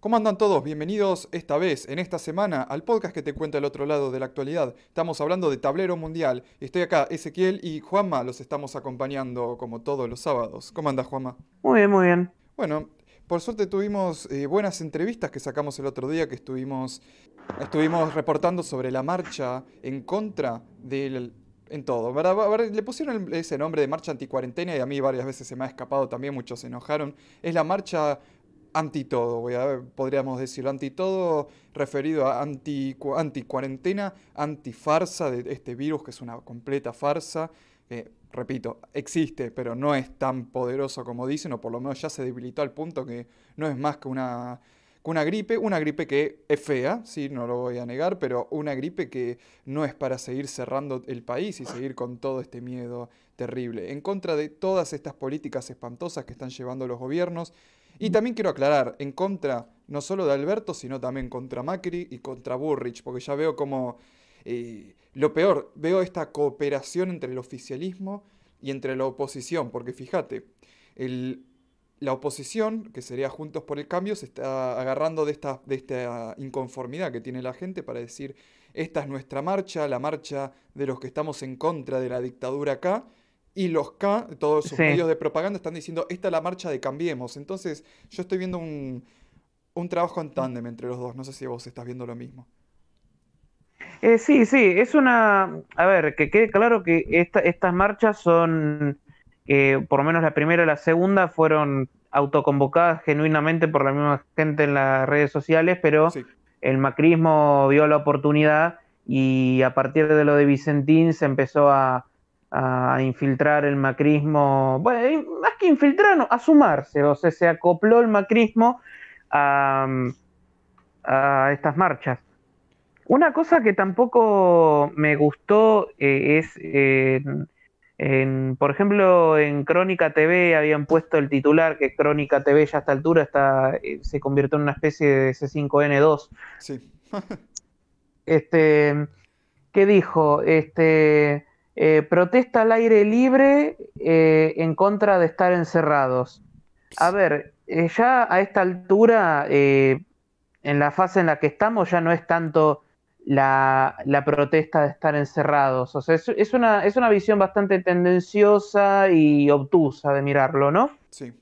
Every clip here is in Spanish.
¿Cómo andan todos? Bienvenidos esta vez, en esta semana, al podcast que te cuenta el otro lado de la actualidad. Estamos hablando de tablero mundial. Estoy acá, Ezequiel y Juanma, los estamos acompañando como todos los sábados. ¿Cómo andas, Juanma? Muy bien, muy bien. Bueno, por suerte tuvimos eh, buenas entrevistas que sacamos el otro día, que estuvimos, estuvimos reportando sobre la marcha en contra del... En todo. Le pusieron ese nombre de marcha anticuarentena y a mí varias veces se me ha escapado también, muchos se enojaron. Es la marcha anti todo, podríamos decirlo, anti todo referido a anti, anti cuarentena, anti farsa de este virus que es una completa farsa, que repito, existe, pero no es tan poderoso como dicen, o por lo menos ya se debilitó al punto que no es más que una, una gripe, una gripe que es fea, sí, no lo voy a negar, pero una gripe que no es para seguir cerrando el país y seguir con todo este miedo terrible, en contra de todas estas políticas espantosas que están llevando los gobiernos y también quiero aclarar, en contra no solo de Alberto, sino también contra Macri y contra Burrich, porque ya veo como eh, lo peor, veo esta cooperación entre el oficialismo y entre la oposición, porque fíjate, la oposición, que sería Juntos por el Cambio, se está agarrando de esta, de esta inconformidad que tiene la gente para decir, esta es nuestra marcha, la marcha de los que estamos en contra de la dictadura acá, y los K, todos sus medios de propaganda están diciendo, esta es la marcha de Cambiemos. Entonces, yo estoy viendo un, trabajo en tándem entre los dos. No sé si vos estás viendo lo mismo. Eh, sí, sí, es una... A ver, que quede claro que estas marchas son, por lo menos la primera y la segunda, fueron autoconvocadas genuinamente por la misma gente en las redes sociales, pero el macrismo vio la oportunidad y a partir de lo de Vicentín se empezó a a infiltrar el macrismo, bueno, más que infiltrar, a sumarse, o sea, se acopló el macrismo a, estas marchas. Una cosa que tampoco me gustó eh, es, por ejemplo, en Crónica TV habían puesto el titular que Crónica TV ya a esta altura está, eh, se convirtió en una especie de C5N2. Sí. este, ¿Qué dijo? Este, eh, protesta al aire libre eh, en contra de estar encerrados. A ver, eh, ya a esta altura, en la fase en la que estamos, ya no es tanto la, protesta de estar encerrados. O sea, es, una, es una visión bastante tendenciosa y obtusa de mirarlo, ¿no? Sí.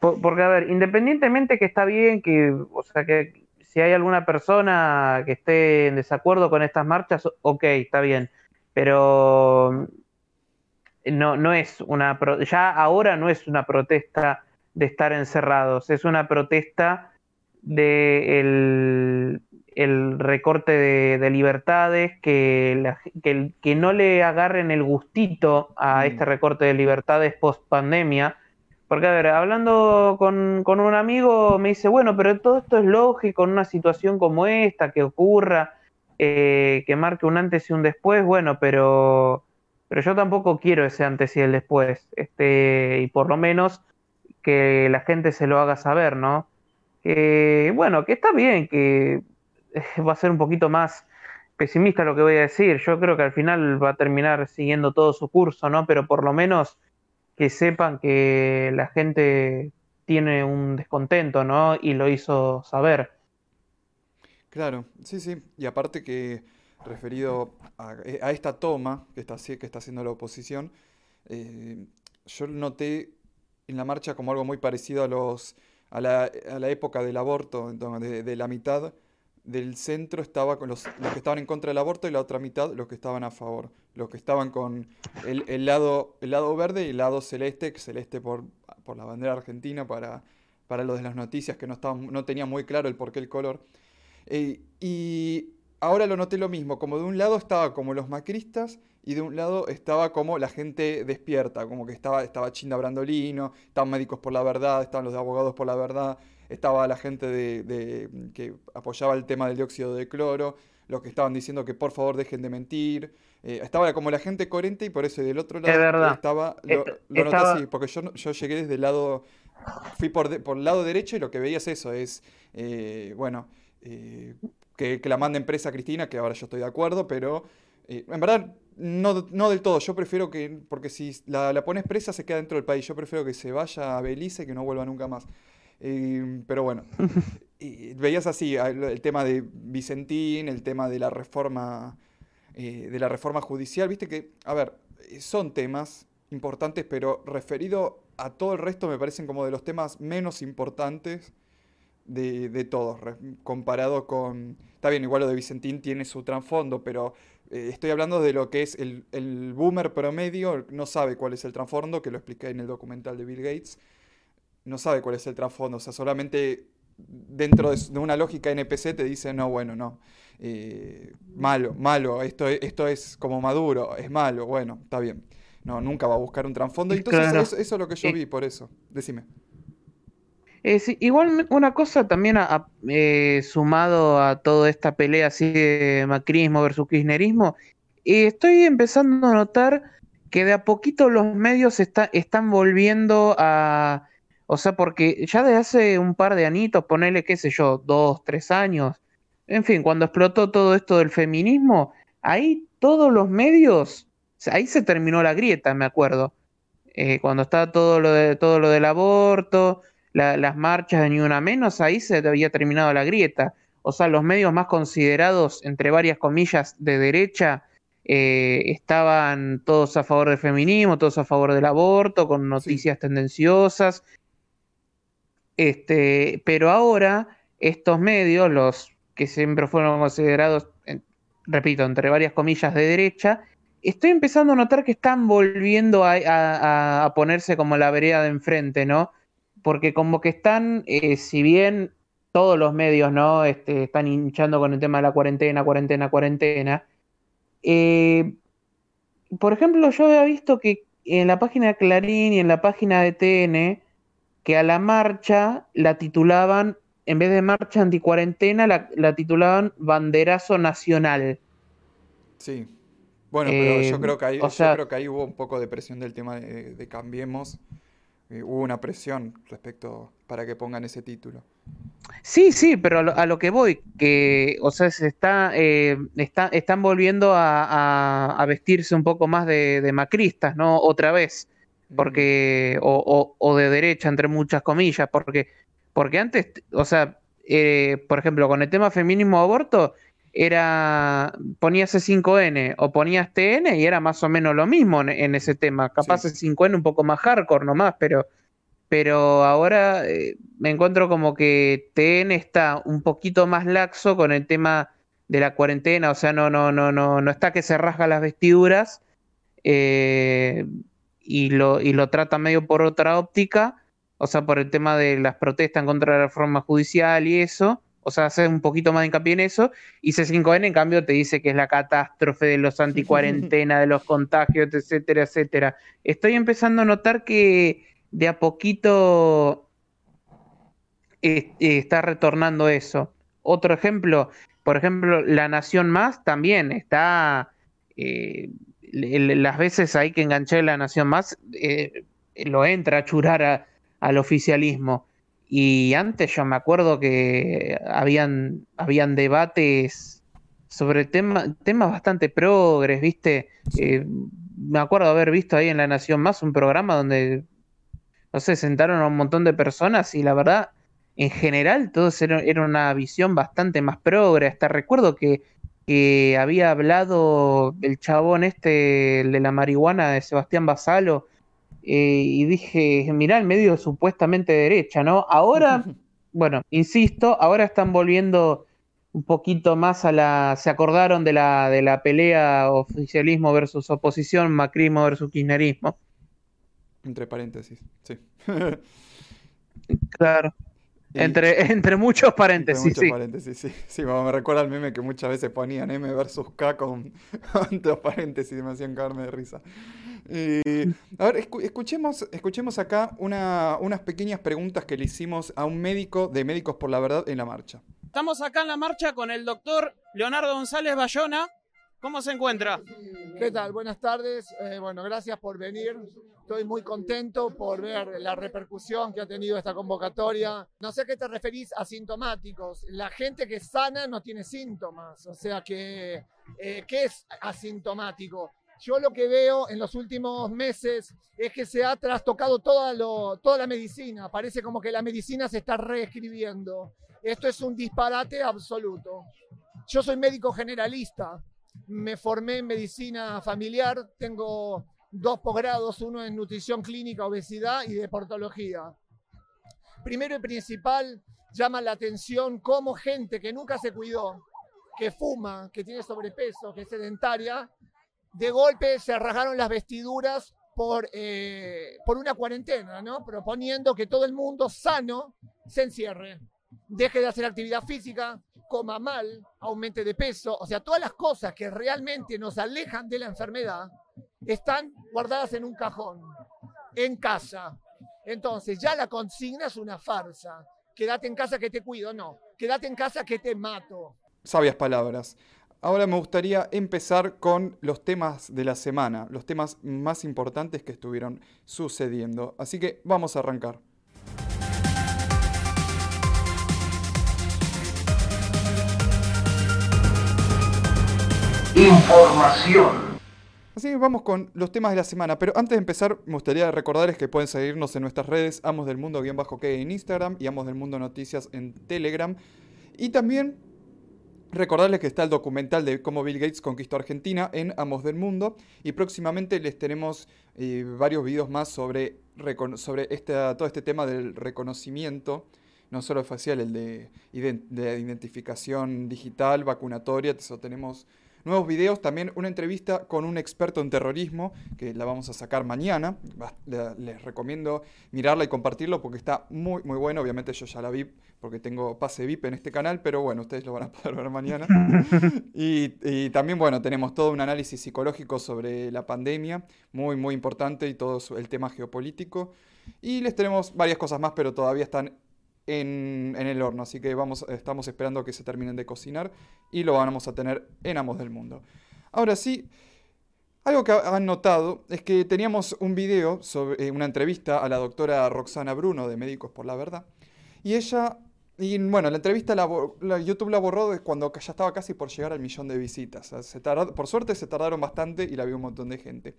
porque, a ver, independientemente que está bien que, o sea, que si hay alguna persona que esté en desacuerdo con estas marchas, ok, está bien pero no, no es una, ya ahora no es una protesta de estar encerrados, es una protesta de el, recorte de, libertades, que, que, no le agarren el gustito a mm. este recorte de libertades post pandemia. Porque, a ver, hablando con, con, un amigo, me dice, bueno, pero todo esto es lógico en una situación como esta, que ocurra. Eh, que marque un antes y un después, bueno, pero, pero yo tampoco quiero ese antes y el después, este, y por lo menos que la gente se lo haga saber, ¿no? Que, bueno, que está bien, que va a ser un poquito más pesimista lo que voy a decir, yo creo que al final va a terminar siguiendo todo su curso, ¿no? Pero por lo menos que sepan que la gente tiene un descontento, ¿no? Y lo hizo saber. Claro, sí, sí. Y aparte que referido a, eh, esta toma que está, que está haciendo la oposición, eh, yo noté en la marcha como algo muy parecido a, los, a, la, a la época del aborto, de, de, la mitad del centro estaba con los, los, que estaban en contra del aborto y la otra mitad los que estaban a favor, los que estaban con el, el lado, el lado verde y el lado celeste, celeste por, por la bandera argentina para, para de las noticias que no, estaban, no tenía muy claro el por qué el color. Eh, y ahora lo noté lo mismo, como de un lado estaba como los macristas y de un lado estaba como la gente despierta, como que estaba, estaba Chinda Brandolino, estaban médicos por la verdad, estaban los de abogados por la verdad, estaba la gente de, que apoyaba el tema del dióxido de cloro, los que estaban diciendo que por favor dejen de mentir. Eh, estaba como la gente coherente y por eso del otro lado estaba, lo, noté así, porque yo, yo llegué desde el lado, fui por, por el lado derecho y lo que veía es eso, es, eh, bueno, eh, que, la mande empresa Cristina, que ahora yo estoy de acuerdo, pero eh, en verdad no, no, del todo. Yo prefiero que, porque si la, la pones presa se queda dentro del país, yo prefiero que se vaya a Belice y que no vuelva nunca más. Eh, pero bueno, veías así el tema de Vicentín, el tema de la reforma, eh, de la reforma judicial, viste que, a ver, son temas importantes, pero referido a todo el resto me parecen como de los temas menos importantes de, todos, comparado con... Está bien, igual lo de Vicentín tiene su trasfondo, pero eh, estoy hablando de lo que es el, el, boomer promedio, no sabe cuál es el trasfondo, que lo expliqué en el documental de Bill Gates, no sabe cuál es el trasfondo, o sea, solamente dentro de, una lógica NPC te dice, no, bueno, no, eh, malo, malo, esto, esto es como maduro, es malo, bueno, está bien. No, nunca va a buscar un trasfondo. Entonces, eso, es lo que yo vi, por eso. Decime. Igual una cosa también eh, sumado a toda esta pelea así de macrismo versus kirchnerismo, estoy empezando a notar que de a poquito los medios están volviendo a, o sea, porque ya de hace un par de anitos, ponele, qué sé yo, dos, tres años, en fin, cuando explotó todo esto del feminismo, ahí todos los medios ahí se terminó la grieta, me acuerdo. Eh, cuando estaba todo lo, de, todo lo del aborto, las marchas de Ni Una Menos, ahí se había terminado la grieta. O sea, los medios más considerados, entre varias comillas, de derecha, eh, estaban todos a favor del feminismo, todos a favor del aborto, con noticias tendenciosas. Este, pero ahora, estos medios, los que siempre fueron considerados, repito, entre varias comillas de derecha, estoy empezando a notar que están volviendo a, ponerse como la vereda de enfrente, ¿no? Porque como que están, eh, si bien todos los medios, ¿no? Este, están hinchando con el tema de la cuarentena, cuarentena, cuarentena. Eh, por ejemplo, yo había visto que en la página de Clarín y en la página de TN, que a la marcha la titulaban, en vez de marcha anticuarentena, la, la titulaban banderazo nacional. Sí. Bueno, pero yo, eh, creo que ahí, creo que ahí hubo un poco de presión del tema de, Cambiemos. Eh, hubo una presión respecto para que pongan ese título. Sí, sí, pero a lo, que voy, que, o sea, se está, eh, están volviendo a, vestirse un poco más de, macristas, ¿no? Otra vez, porque, o, o, de derecha, entre muchas comillas, porque, porque antes, o sea, por ejemplo, con el tema feminismo aborto, era ponías C5N o ponías TN y era más o menos lo mismo en, ese tema. Capaz C5N un poco más hardcore nomás, pero, pero ahora eh, me encuentro como que TN está un poquito más laxo con el tema de la cuarentena, o sea, no, no, no, no, no está que se rasga las vestiduras eh, y, lo, y lo trata medio por otra óptica, o sea, por el tema de las protestas en contra de la reforma judicial y eso o sea, hace un poquito más de hincapié en eso, y C5N en cambio te dice que es la catástrofe de los anticuarentena, de los contagios, etcétera, etcétera. Estoy empezando a notar que de a poquito está retornando eso. Otro ejemplo, por ejemplo, La Nación Más también está, eh, las veces hay que enganchar La Nación Más, eh, lo entra a churar al oficialismo y antes yo me acuerdo que habían, habían debates sobre temas bastante progres, ¿viste? Eh, me acuerdo haber visto ahí en La Nación Más un programa donde, no sé, sentaron a un montón de personas y la verdad, en general, todo era, era una visión bastante más progre. Hasta recuerdo que, que había hablado el chabón este, el de la marihuana de Sebastián Basalo, eh, y dije, mirá, el medio supuestamente derecha, ¿no? Ahora, bueno, insisto, ahora están volviendo un poquito más a la, se acordaron de la, de la pelea oficialismo versus oposición, macrismo versus kirchnerismo. Entre paréntesis, sí. claro. Entre, entre muchos paréntesis. Entre muchos paréntesis, sí. Sí, me recuerda al meme que muchas veces ponían M versus K con, entre paréntesis y me hacían caerme de risa. a ver, escuchemos, escuchemos acá unas pequeñas preguntas que le hicimos a un médico de Médicos por la Verdad en la marcha. Estamos acá en la marcha con el doctor Leonardo González Bayona. ¿Cómo se encuentra? ¿Qué tal? Buenas tardes. Eh, bueno, gracias por venir. Estoy muy contento por ver la repercusión que ha tenido esta convocatoria. No sé a qué te referís asintomáticos. La gente que sana no tiene síntomas. O sea que, eh, ¿qué es asintomático? Yo lo que veo en los últimos meses es que se ha trastocado toda, toda la medicina. Parece como que la medicina se está reescribiendo. Esto es un disparate absoluto. Yo soy médico generalista, me formé en medicina familiar, tengo dos posgrados, uno en nutrición clínica, obesidad y deportología. Primero y principal, llama la atención cómo gente que nunca se cuidó, que fuma, que tiene sobrepeso, que es sedentaria, de golpe se rasgaron las vestiduras por, eh, por una cuarentena, ¿no? Proponiendo que todo el mundo sano se encierre, deje de hacer actividad física, coma mal, aumente de peso, o sea, todas las cosas que realmente nos alejan de la enfermedad están guardadas en un cajón, en casa. Entonces, ya la consigna es una farsa. Quédate en casa que te cuido, no. Quédate en casa que te mato. Sabias palabras. Ahora me gustaría empezar con los temas de la semana, los temas más importantes que estuvieron sucediendo. Así que vamos a arrancar. Información. Así que vamos con los temas de la semana, pero antes de empezar me gustaría recordarles que pueden seguirnos en nuestras redes Amos del Mundo-que en Instagram y Amos del Mundo Noticias en Telegram. Y también recordarles que está el documental de cómo Bill Gates conquistó Argentina en Amos del Mundo y próximamente les tenemos eh, varios videos más sobre, sobre todo este tema del reconocimiento no solo facial, el de, de identificación digital, vacunatoria, eso tenemos nuevos videos, también una entrevista con un experto en terrorismo, que la vamos a sacar mañana. Les recomiendo mirarla y compartirlo porque está muy, muy bueno. Obviamente yo ya la vi porque tengo pase VIP en este canal, pero bueno, ustedes lo van a poder ver mañana. y, también, bueno, tenemos todo un análisis psicológico sobre la pandemia, muy, muy importante, y todo el tema geopolítico. Y les tenemos varias cosas más, pero todavía están en, el horno, así que vamos, estamos esperando que se terminen de cocinar y lo vamos a tener en Amos del Mundo. Ahora sí, algo que han notado es que teníamos un video sobre eh, una entrevista a la doctora Roxana Bruno de Médicos por la Verdad y ella y bueno, la entrevista la, YouTube la borró cuando ya estaba casi por llegar al millón de visitas. por suerte se tardaron bastante y la vio un montón de gente.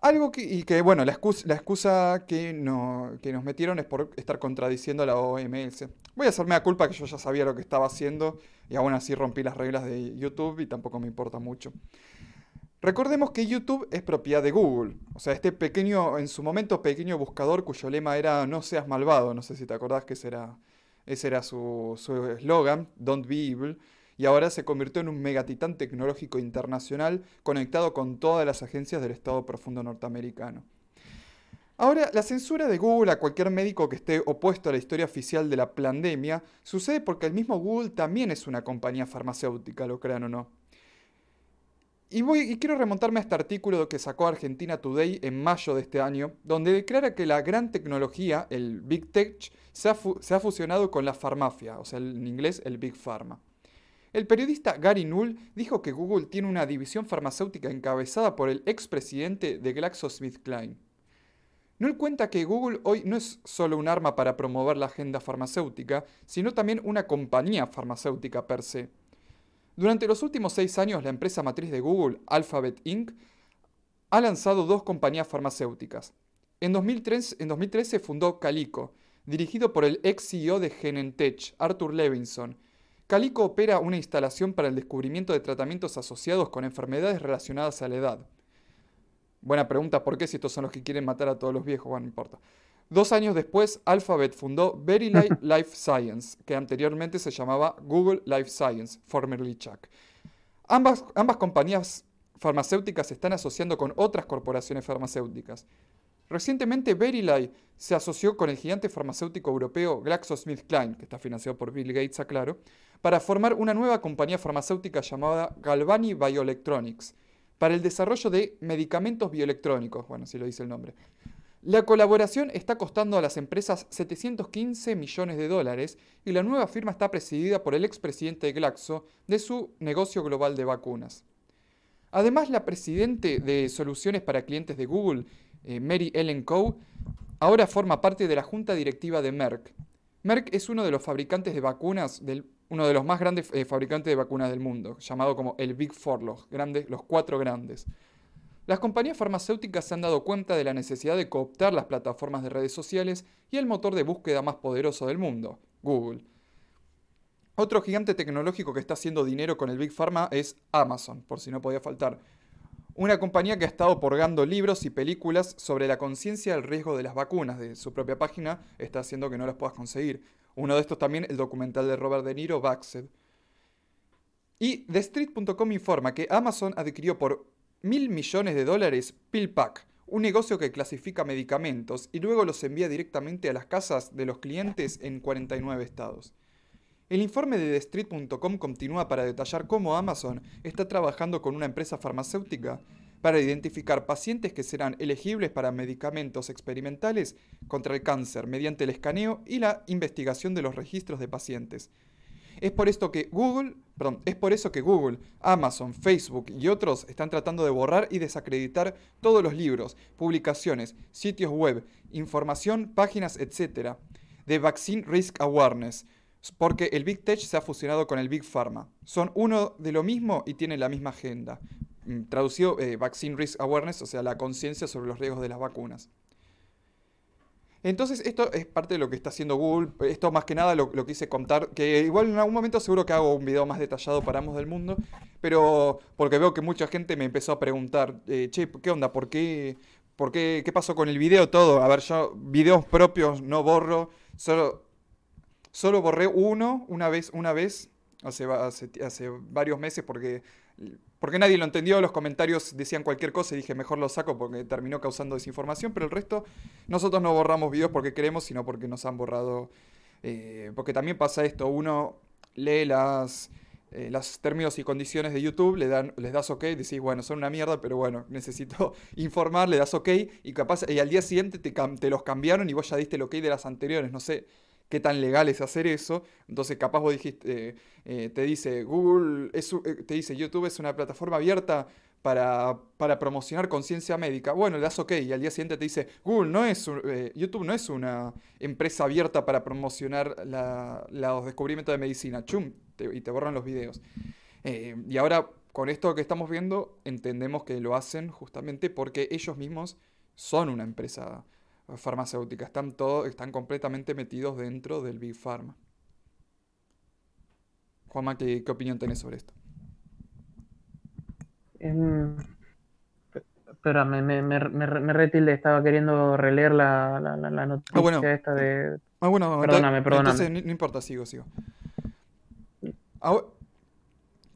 Algo que, y que, bueno, la excusa, la excusa que, no, que nos metieron es por estar contradiciendo la OMS. Voy a hacerme la culpa que yo ya sabía lo que estaba haciendo y aún así rompí las reglas de YouTube y tampoco me importa mucho. Recordemos que YouTube es propiedad de Google. O sea, este pequeño, en su momento pequeño buscador cuyo lema era no seas malvado. No sé si te acordás que ese era, ese era su eslogan, don't be evil y ahora se convirtió en un megatitán tecnológico internacional conectado con todas las agencias del Estado profundo norteamericano. Ahora, la censura de Google a cualquier médico que esté opuesto a la historia oficial de la pandemia sucede porque el mismo Google también es una compañía farmacéutica, lo crean o no. Y, voy, y quiero remontarme a este artículo que sacó Argentina Today en mayo de este año, donde declara que la gran tecnología, el Big Tech, se ha, se ha fusionado con la farmacia, o sea, en inglés el Big Pharma. El periodista Gary Null dijo que Google tiene una división farmacéutica encabezada por el expresidente de GlaxoSmithKline. Null cuenta que Google hoy no es solo un arma para promover la agenda farmacéutica, sino también una compañía farmacéutica per se. Durante los últimos seis años, la empresa matriz de Google, Alphabet Inc., ha lanzado dos compañías farmacéuticas. En 2013, en 2013 fundó Calico, dirigido por el ex CEO de Genentech, Arthur Levinson, Calico opera una instalación para el descubrimiento de tratamientos asociados con enfermedades relacionadas a la edad. Buena pregunta, ¿por qué si estos son los que quieren matar a todos los viejos? Bueno, no importa. Dos años después, Alphabet fundó Very Life Science, que anteriormente se llamaba Google Life Science, formerly Chuck. Ambas, ambas compañías farmacéuticas se están asociando con otras corporaciones farmacéuticas. Recientemente, Verily se asoció con el gigante farmacéutico europeo GlaxoSmithKline, que está financiado por Bill Gates, aclaro, para formar una nueva compañía farmacéutica llamada Galvani Bioelectronics, para el desarrollo de medicamentos bioelectrónicos, bueno, si lo dice el nombre. La colaboración está costando a las empresas 715 millones de dólares y la nueva firma está presidida por el expresidente de Glaxo de su negocio global de vacunas. Además, la presidente de soluciones para clientes de Google, eh, Mary Ellen Coe, ahora forma parte de la junta directiva de Merck. Merck es uno de los fabricantes de vacunas del uno de los más grandes eh, fabricantes de vacunas del mundo, llamado como el Big Four, los, grandes, los cuatro grandes. Las compañías farmacéuticas se han dado cuenta de la necesidad de cooptar las plataformas de redes sociales y el motor de búsqueda más poderoso del mundo, Google. Otro gigante tecnológico que está haciendo dinero con el Big Pharma es Amazon, por si no podía faltar. Una compañía que ha estado porgando libros y películas sobre la conciencia del riesgo de las vacunas de su propia página está haciendo que no las puedas conseguir. Uno de estos también, el documental de Robert De Niro, Vaxed. Y TheStreet.com informa que Amazon adquirió por mil millones de dólares PillPack, un negocio que clasifica medicamentos y luego los envía directamente a las casas de los clientes en 49 estados. El informe de TheStreet.com continúa para detallar cómo Amazon está trabajando con una empresa farmacéutica para identificar pacientes que serán elegibles para medicamentos experimentales contra el cáncer mediante el escaneo y la investigación de los registros de pacientes, es por esto que Google, es por eso que Google, Amazon, Facebook y otros están tratando de borrar y desacreditar todos los libros, publicaciones, sitios web, información, páginas, etc. de Vaccine Risk Awareness, porque el Big Tech se ha fusionado con el Big Pharma. Son uno de lo mismo y tienen la misma agenda. Mm, traducido, eh, Vaccine Risk Awareness, o sea, la conciencia sobre los riesgos de las vacunas. Entonces, esto es parte de lo que está haciendo Google. Esto más que nada lo, quise contar, que igual en algún momento seguro que hago un video más detallado para ambos del mundo, pero porque veo que mucha gente me empezó a preguntar, eh, che, ¿qué onda? ¿Por qué? ¿Por qué? ¿Qué pasó con el video todo? A ver, yo videos propios no borro, solo, solo borré uno una vez, una vez, hace, hace, hace varios meses porque porque nadie lo entendió, los comentarios decían cualquier cosa y dije mejor lo saco porque terminó causando desinformación, pero el resto nosotros no borramos videos porque queremos, sino porque nos han borrado, eh, porque también pasa esto, uno lee las, eh, los términos y condiciones de YouTube, le dan, les das ok, decís, bueno, son una mierda, pero bueno, necesito informar, le das ok, y capaz, y al día siguiente te, te los cambiaron y vos ya diste el ok de las anteriores, no sé qué tan legal es hacer eso. Entonces, capaz vos dijiste, eh, eh, te dice Google, eh, te dice YouTube es una plataforma abierta para, para promocionar conciencia médica. Bueno, le das OK y al día siguiente te dice, Google no es, YouTube no es una empresa abierta para promocionar los descubrimientos de medicina. Chum, y te borran los videos. y ahora, con esto que estamos viendo, entendemos que lo hacen justamente porque ellos mismos son una empresa farmacéutica. Están, todo, están completamente metidos dentro del Big Pharma. Juanma, ¿qué, opinión tenés sobre esto? Um, espera, me, me, me, me retilde, estaba queriendo releer la, la, la noticia ah, bueno. esta de... Ah, bueno, perdóname, perdóname. Entonces, no, importa, sigo, sigo.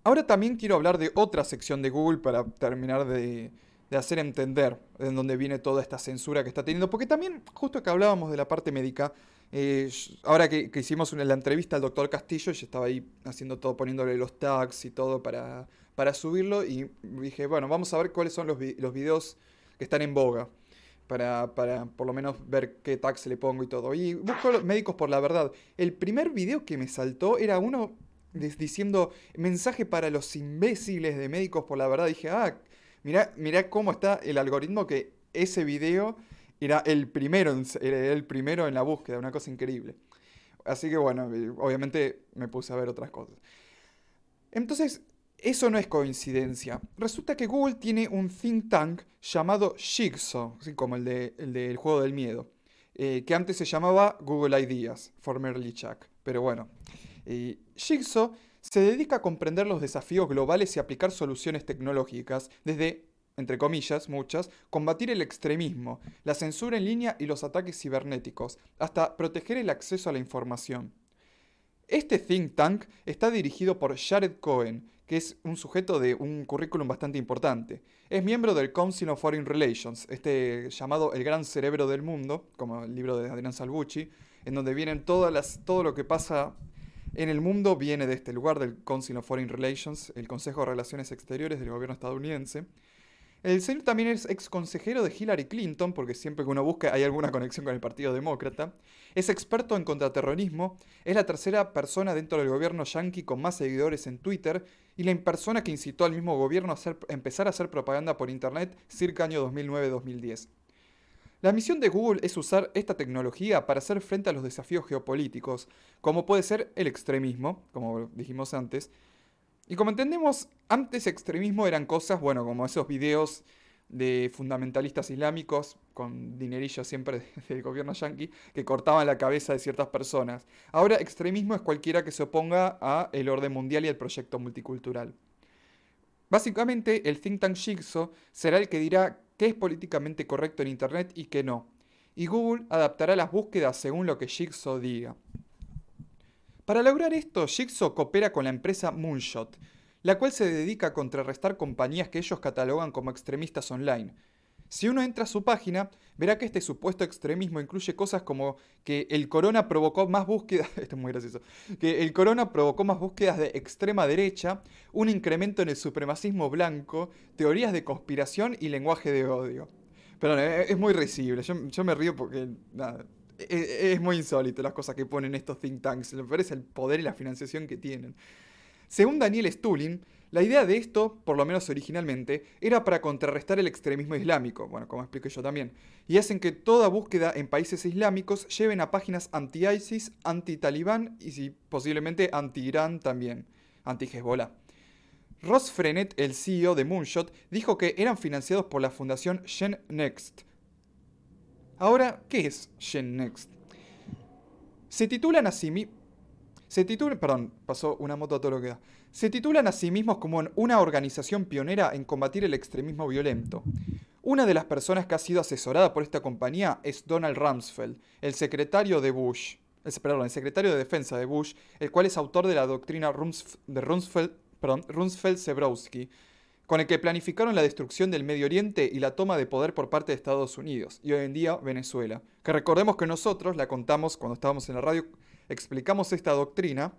ahora también quiero hablar de otra sección de Google para terminar de, de hacer entender en dónde viene toda esta censura que está teniendo. Porque también, justo que hablábamos de la parte médica, eh, ahora que, hicimos la entrevista al doctor Castillo, yo estaba ahí haciendo todo, poniéndole los tags y todo para, para subirlo. Y dije, bueno, vamos a ver cuáles son los, los videos que están en boga. Para, para, por lo menos ver qué tags le pongo y todo. Y busco los médicos por la verdad. El primer video que me saltó era uno diciendo mensaje para los imbéciles de médicos por la verdad. Dije, ah, Mirá, cómo está el algoritmo que ese video era el primero, era el primero en la búsqueda, una cosa increíble. Así que bueno, eh, obviamente me puse a ver otras cosas. Entonces, eso no es coincidencia. Resulta que Google tiene un think tank llamado Jigsaw, así como el, del juego del miedo, eh, que antes se llamaba Google Ideas, formerly Chuck. Pero bueno, eh, Jigsaw se dedica a comprender los desafíos globales y aplicar soluciones tecnológicas, desde, entre comillas, muchas, combatir el extremismo, la censura en línea y los ataques cibernéticos, hasta proteger el acceso a la información. Este think tank está dirigido por Jared Cohen, que es un sujeto de un currículum bastante importante. Es miembro del Council of Foreign Relations, este llamado el gran cerebro del mundo, como el libro de Adrián Salvucci, en donde vienen todas las, todo lo que pasa en el mundo viene de este lugar, del Council of Foreign Relations, el Consejo de Relaciones Exteriores del gobierno estadounidense. El señor también es ex consejero de Hillary Clinton, porque siempre que uno busca hay alguna conexión con el Partido Demócrata. Es experto en contraterrorismo, es la tercera persona dentro del gobierno yankee con más seguidores en Twitter y la persona que incitó al mismo gobierno a, a empezar a hacer propaganda por Internet circa año 2009-2010. La misión de Google es usar esta tecnología para hacer frente a los desafíos geopolíticos, como puede ser el extremismo, como dijimos antes. Y como entendemos, antes extremismo eran cosas, bueno, como esos videos de fundamentalistas islámicos, con dinerillo siempre del gobierno yanqui, que cortaban la cabeza de ciertas personas. Ahora extremismo es cualquiera que se oponga a el orden mundial y al proyecto multicultural. Básicamente, el think tank Jigsaw será el que dirá qué es políticamente correcto en Internet y qué no. Y Google adaptará las búsquedas según lo que Jigsaw diga. Para lograr esto, Jigsaw coopera con la empresa Moonshot, la cual se dedica a contrarrestar compañías que ellos catalogan como extremistas online. Si uno entra a su página, verá que este supuesto extremismo incluye cosas como que el corona provocó más búsquedas, esto es muy gracioso, que el corona provocó más búsquedas de extrema derecha, un incremento en el supremacismo blanco, teorías de conspiración y lenguaje de odio. Pero es muy risible, yo, me río porque e, e, es, muy insólito las cosas que ponen estos think tanks, me parece el poder y la financiación que tienen. Según Daniel Stulin, la idea de esto, por lo menos originalmente, era para contrarrestar el extremismo islámico, bueno, como expliqué yo también, y hacen que toda búsqueda en países islámicos lleven a páginas anti-ISIS, anti-Talibán y si, posiblemente anti-Irán también, anti-Hezbollah. Ross Frenet, el CEO de Moonshot, dijo que eran financiados por la fundación Gen Next. Ahora, ¿qué es Gen Next? Se titulan a sí se titulan, perdón, pasó una moto a todo lo que da. Se titulan a sí mismos como una organización pionera en combatir el extremismo violento. Una de las personas que ha sido asesorada por esta compañía es Donald Rumsfeld, el secretario de Bush, el, perdón, el secretario de defensa de Bush, el cual es autor de la doctrina de Rumsfeld-Zebrowski, con el que planificaron la destrucción del Medio Oriente y la toma de poder por parte de Estados Unidos, y hoy en día Venezuela. Que recordemos que nosotros la contamos cuando estábamos en la radio explicamos esta doctrina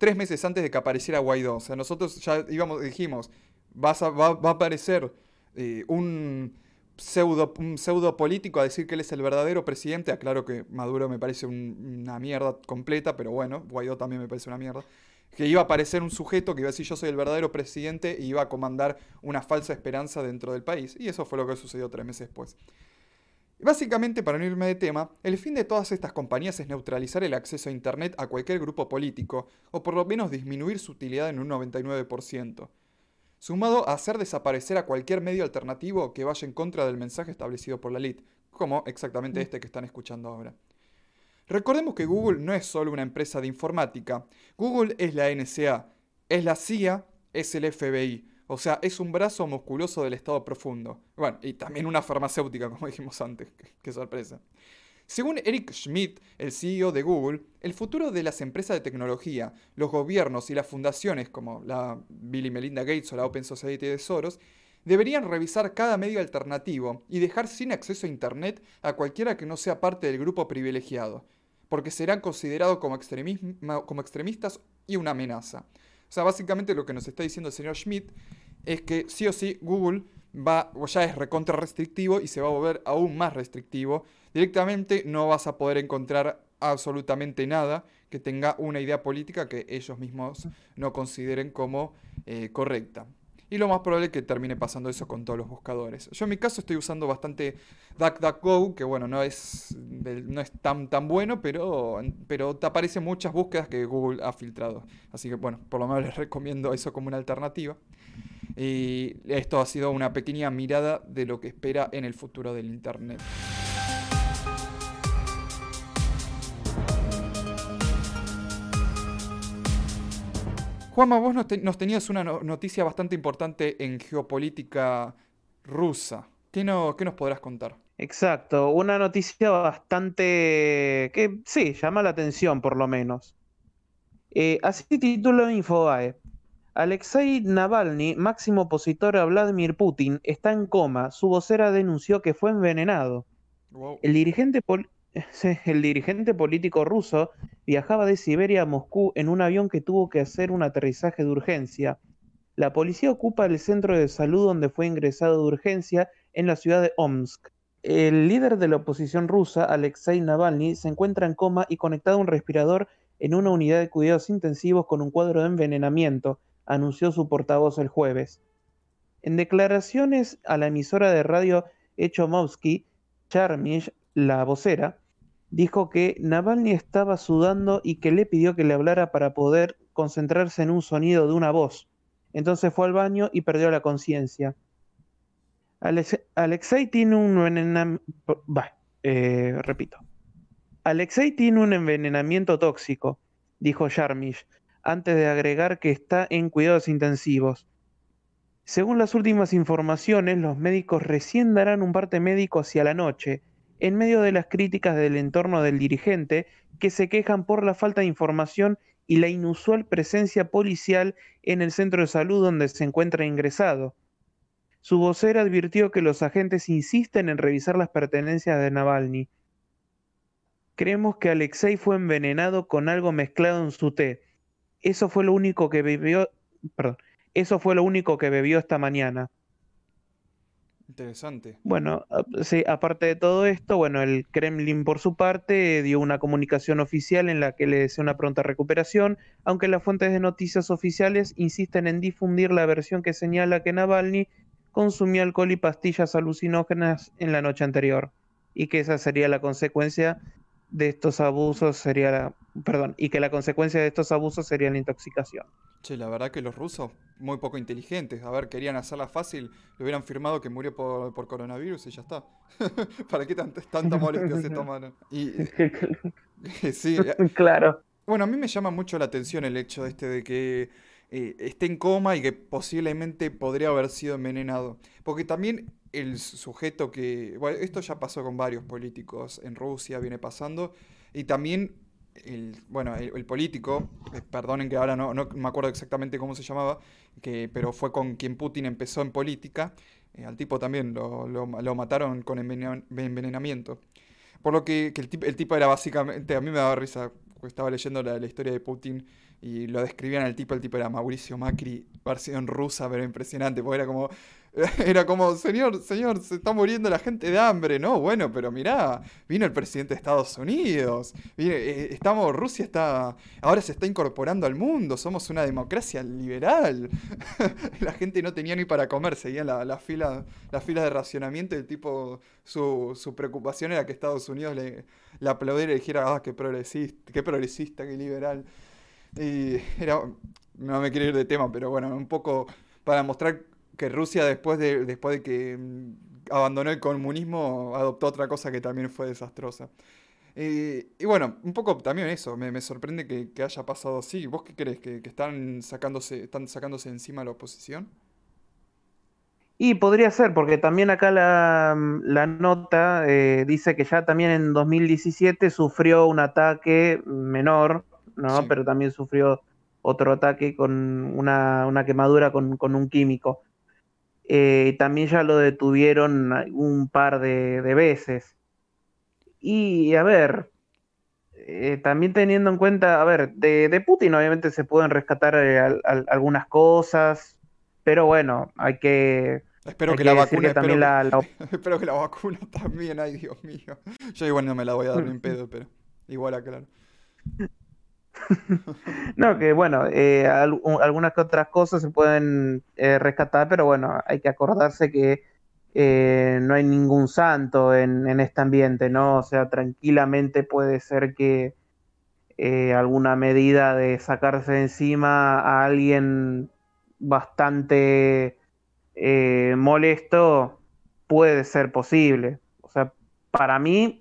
tres meses antes de que apareciera Guaidó. O sea, nosotros ya íbamos, dijimos, va, a aparecer eh, un, pseudo, un pseudo político a decir que él es el verdadero presidente. Aclaro que Maduro me parece una mierda completa, pero bueno, Guaidó también me parece una mierda. Que iba a aparecer un sujeto que iba a decir yo soy el verdadero presidente y iba a comandar una falsa esperanza dentro del país. Y eso fue lo que sucedió tres meses después. Básicamente, para no irme de tema, el fin de todas estas compañías es neutralizar el acceso a Internet a cualquier grupo político, o por lo menos disminuir su utilidad en un 99%, sumado a hacer desaparecer a cualquier medio alternativo que vaya en contra del mensaje establecido por la LIT, como exactamente mm. este que están escuchando ahora. Recordemos que Google no es solo una empresa de informática, Google es la NSA, es la CIA, es el FBI, o sea, es un brazo musculoso del estado profundo. Bueno, y también una farmacéutica, como dijimos antes. Qué, sorpresa. Según Eric Schmidt, el CEO de Google, el futuro de las empresas de tecnología, los gobiernos y las fundaciones como la Bill y Melinda Gates o la Open Society de Soros deberían revisar cada medio alternativo y dejar sin acceso a Internet a cualquiera que no sea parte del grupo privilegiado, porque serán considerados como, como extremistas y una amenaza. O sea, básicamente lo que nos está diciendo el señor Schmidt es que sí o sí Google va, ya es recontra restrictivo y se va a volver aún más restrictivo. Directamente no vas a poder encontrar absolutamente nada que tenga una idea política que ellos mismos no consideren como eh, correcta. Y lo más probable es que termine pasando eso con todos los buscadores. Yo en mi caso estoy usando bastante DuckDuckGo, que bueno, no es, no es tan, tan bueno, pero, pero te aparecen muchas búsquedas que Google ha filtrado. Así que bueno, por lo menos les recomiendo eso como una alternativa. Y esto ha sido una pequeña mirada de lo que espera en el futuro del Internet. Juanma, vos nos, tenías una noticia bastante importante en geopolítica rusa. ¿Qué, no, ¿Qué nos podrás contar? Exacto, una noticia bastante que sí, llama la atención por lo menos. Eh, así titula Infobae. Alexei Navalny, máximo opositor a Vladimir Putin, está en coma. Su vocera denunció que fue envenenado. El dirigente político el dirigente político ruso viajaba de Siberia a Moscú en un avión que tuvo que hacer un aterrizaje de urgencia. La policía ocupa el centro de salud donde fue ingresado de urgencia en la ciudad de Omsk. El líder de la oposición rusa, Alexei Navalny, se encuentra en coma y conectado a un respirador en una unidad de cuidados intensivos con un cuadro de envenenamiento, anunció su portavoz el jueves. En declaraciones a la emisora de radio Echomovsky, Charmish, la vocera, dijo que Navalny estaba sudando y que le pidió que le hablara para poder concentrarse en un sonido de una voz. Entonces fue al baño y perdió la conciencia. Alexei tiene un envenenamiento. Eh, repito. Alexei tiene un envenenamiento tóxico, dijo Sharmish, antes de agregar que está en cuidados intensivos. Según las últimas informaciones, los médicos recién darán un parte médico hacia la noche, en medio de las críticas del entorno del dirigente, que se quejan por la falta de información y la inusual presencia policial en el centro de salud donde se encuentra ingresado. Su vocera advirtió que los agentes insisten en revisar las pertenencias de Navalny. Creemos que Alexei fue envenenado con algo mezclado en su té. Eso fue lo único que bebió, perdón, eso fue lo único que bebió esta mañana. Interesante. Bueno, sí, aparte de todo esto, bueno, el Kremlin por su parte dio una comunicación oficial en la que le desea una pronta recuperación, aunque las fuentes de noticias oficiales insisten en difundir la versión que señala que Navalny consumió alcohol y pastillas alucinógenas en la noche anterior y que esa sería la consecuencia de estos abusos sería la, perdón, y que la consecuencia de estos abusos sería la intoxicación. Che, la verdad que los rusos, muy poco inteligentes. A ver, querían hacerla fácil, le hubieran firmado que murió por, coronavirus y ya está. ¿Para qué tanta molestia se tomaron? Y, sí, eh, claro. Bueno, a mí me llama mucho la atención el hecho este de que eh, esté en coma y que posiblemente podría haber sido envenenado. Porque también el sujeto que... Bueno, esto ya pasó con varios políticos en Rusia, viene pasando. Y también el, bueno, el, político, eh, perdonen que ahora no, no, me acuerdo exactamente cómo se llamaba, que, pero fue con quien Putin empezó en política. Eh, al tipo también lo, lo, mataron con envenenamiento. Por lo que, el, el, tipo, era básicamente, a mí me daba risa, estaba leyendo la, la historia de Putin y lo describían al tipo, el tipo era Mauricio Macri, versión rusa, pero impresionante, porque era como, era como, señor, señor, se está muriendo la gente de hambre, ¿no? Bueno, pero mirá, vino el presidente de Estados Unidos, eh, estamos, Rusia está, ahora se está incorporando al mundo, somos una democracia liberal. la gente no tenía ni para comer, seguían la, fila, la fila de racionamiento y el tipo, su, su preocupación era que Estados Unidos le, le aplaudiera y dijera, ah, qué progresista, qué progresista, qué liberal. Y era, no me quiero ir de tema, pero bueno, un poco para mostrar que Rusia después de, después de que mm, abandonó el comunismo adoptó otra cosa que también fue desastrosa. y bueno, un poco también eso, me, sorprende que, haya pasado así. ¿Vos qué crees? ¿Que, están, sacándose, están sacándose encima la oposición? Y podría ser, porque también acá la, nota eh, dice que ya también en 2017 sufrió un ataque menor ¿no? Pero también sufrió otro ataque con una, quemadura con, un químico. Eh, también ya lo detuvieron un par de, veces. Y a ver, eh, también teniendo en cuenta, a ver, de, Putin obviamente se pueden rescatar eh, algunas cosas, pero bueno, hay que... Espero que, la vacuna también espero que la vacuna también, ay Dios mío. Yo igual no me la voy a dar en pedo, pero igual aclaro. no, que bueno, eh, algunas otras cosas se pueden eh, rescatar, pero bueno, hay que acordarse que eh, no hay ningún santo en, este ambiente, ¿no? O sea, tranquilamente puede ser que alguna medida de sacarse de encima a alguien bastante molesto puede ser posible. O sea, para mí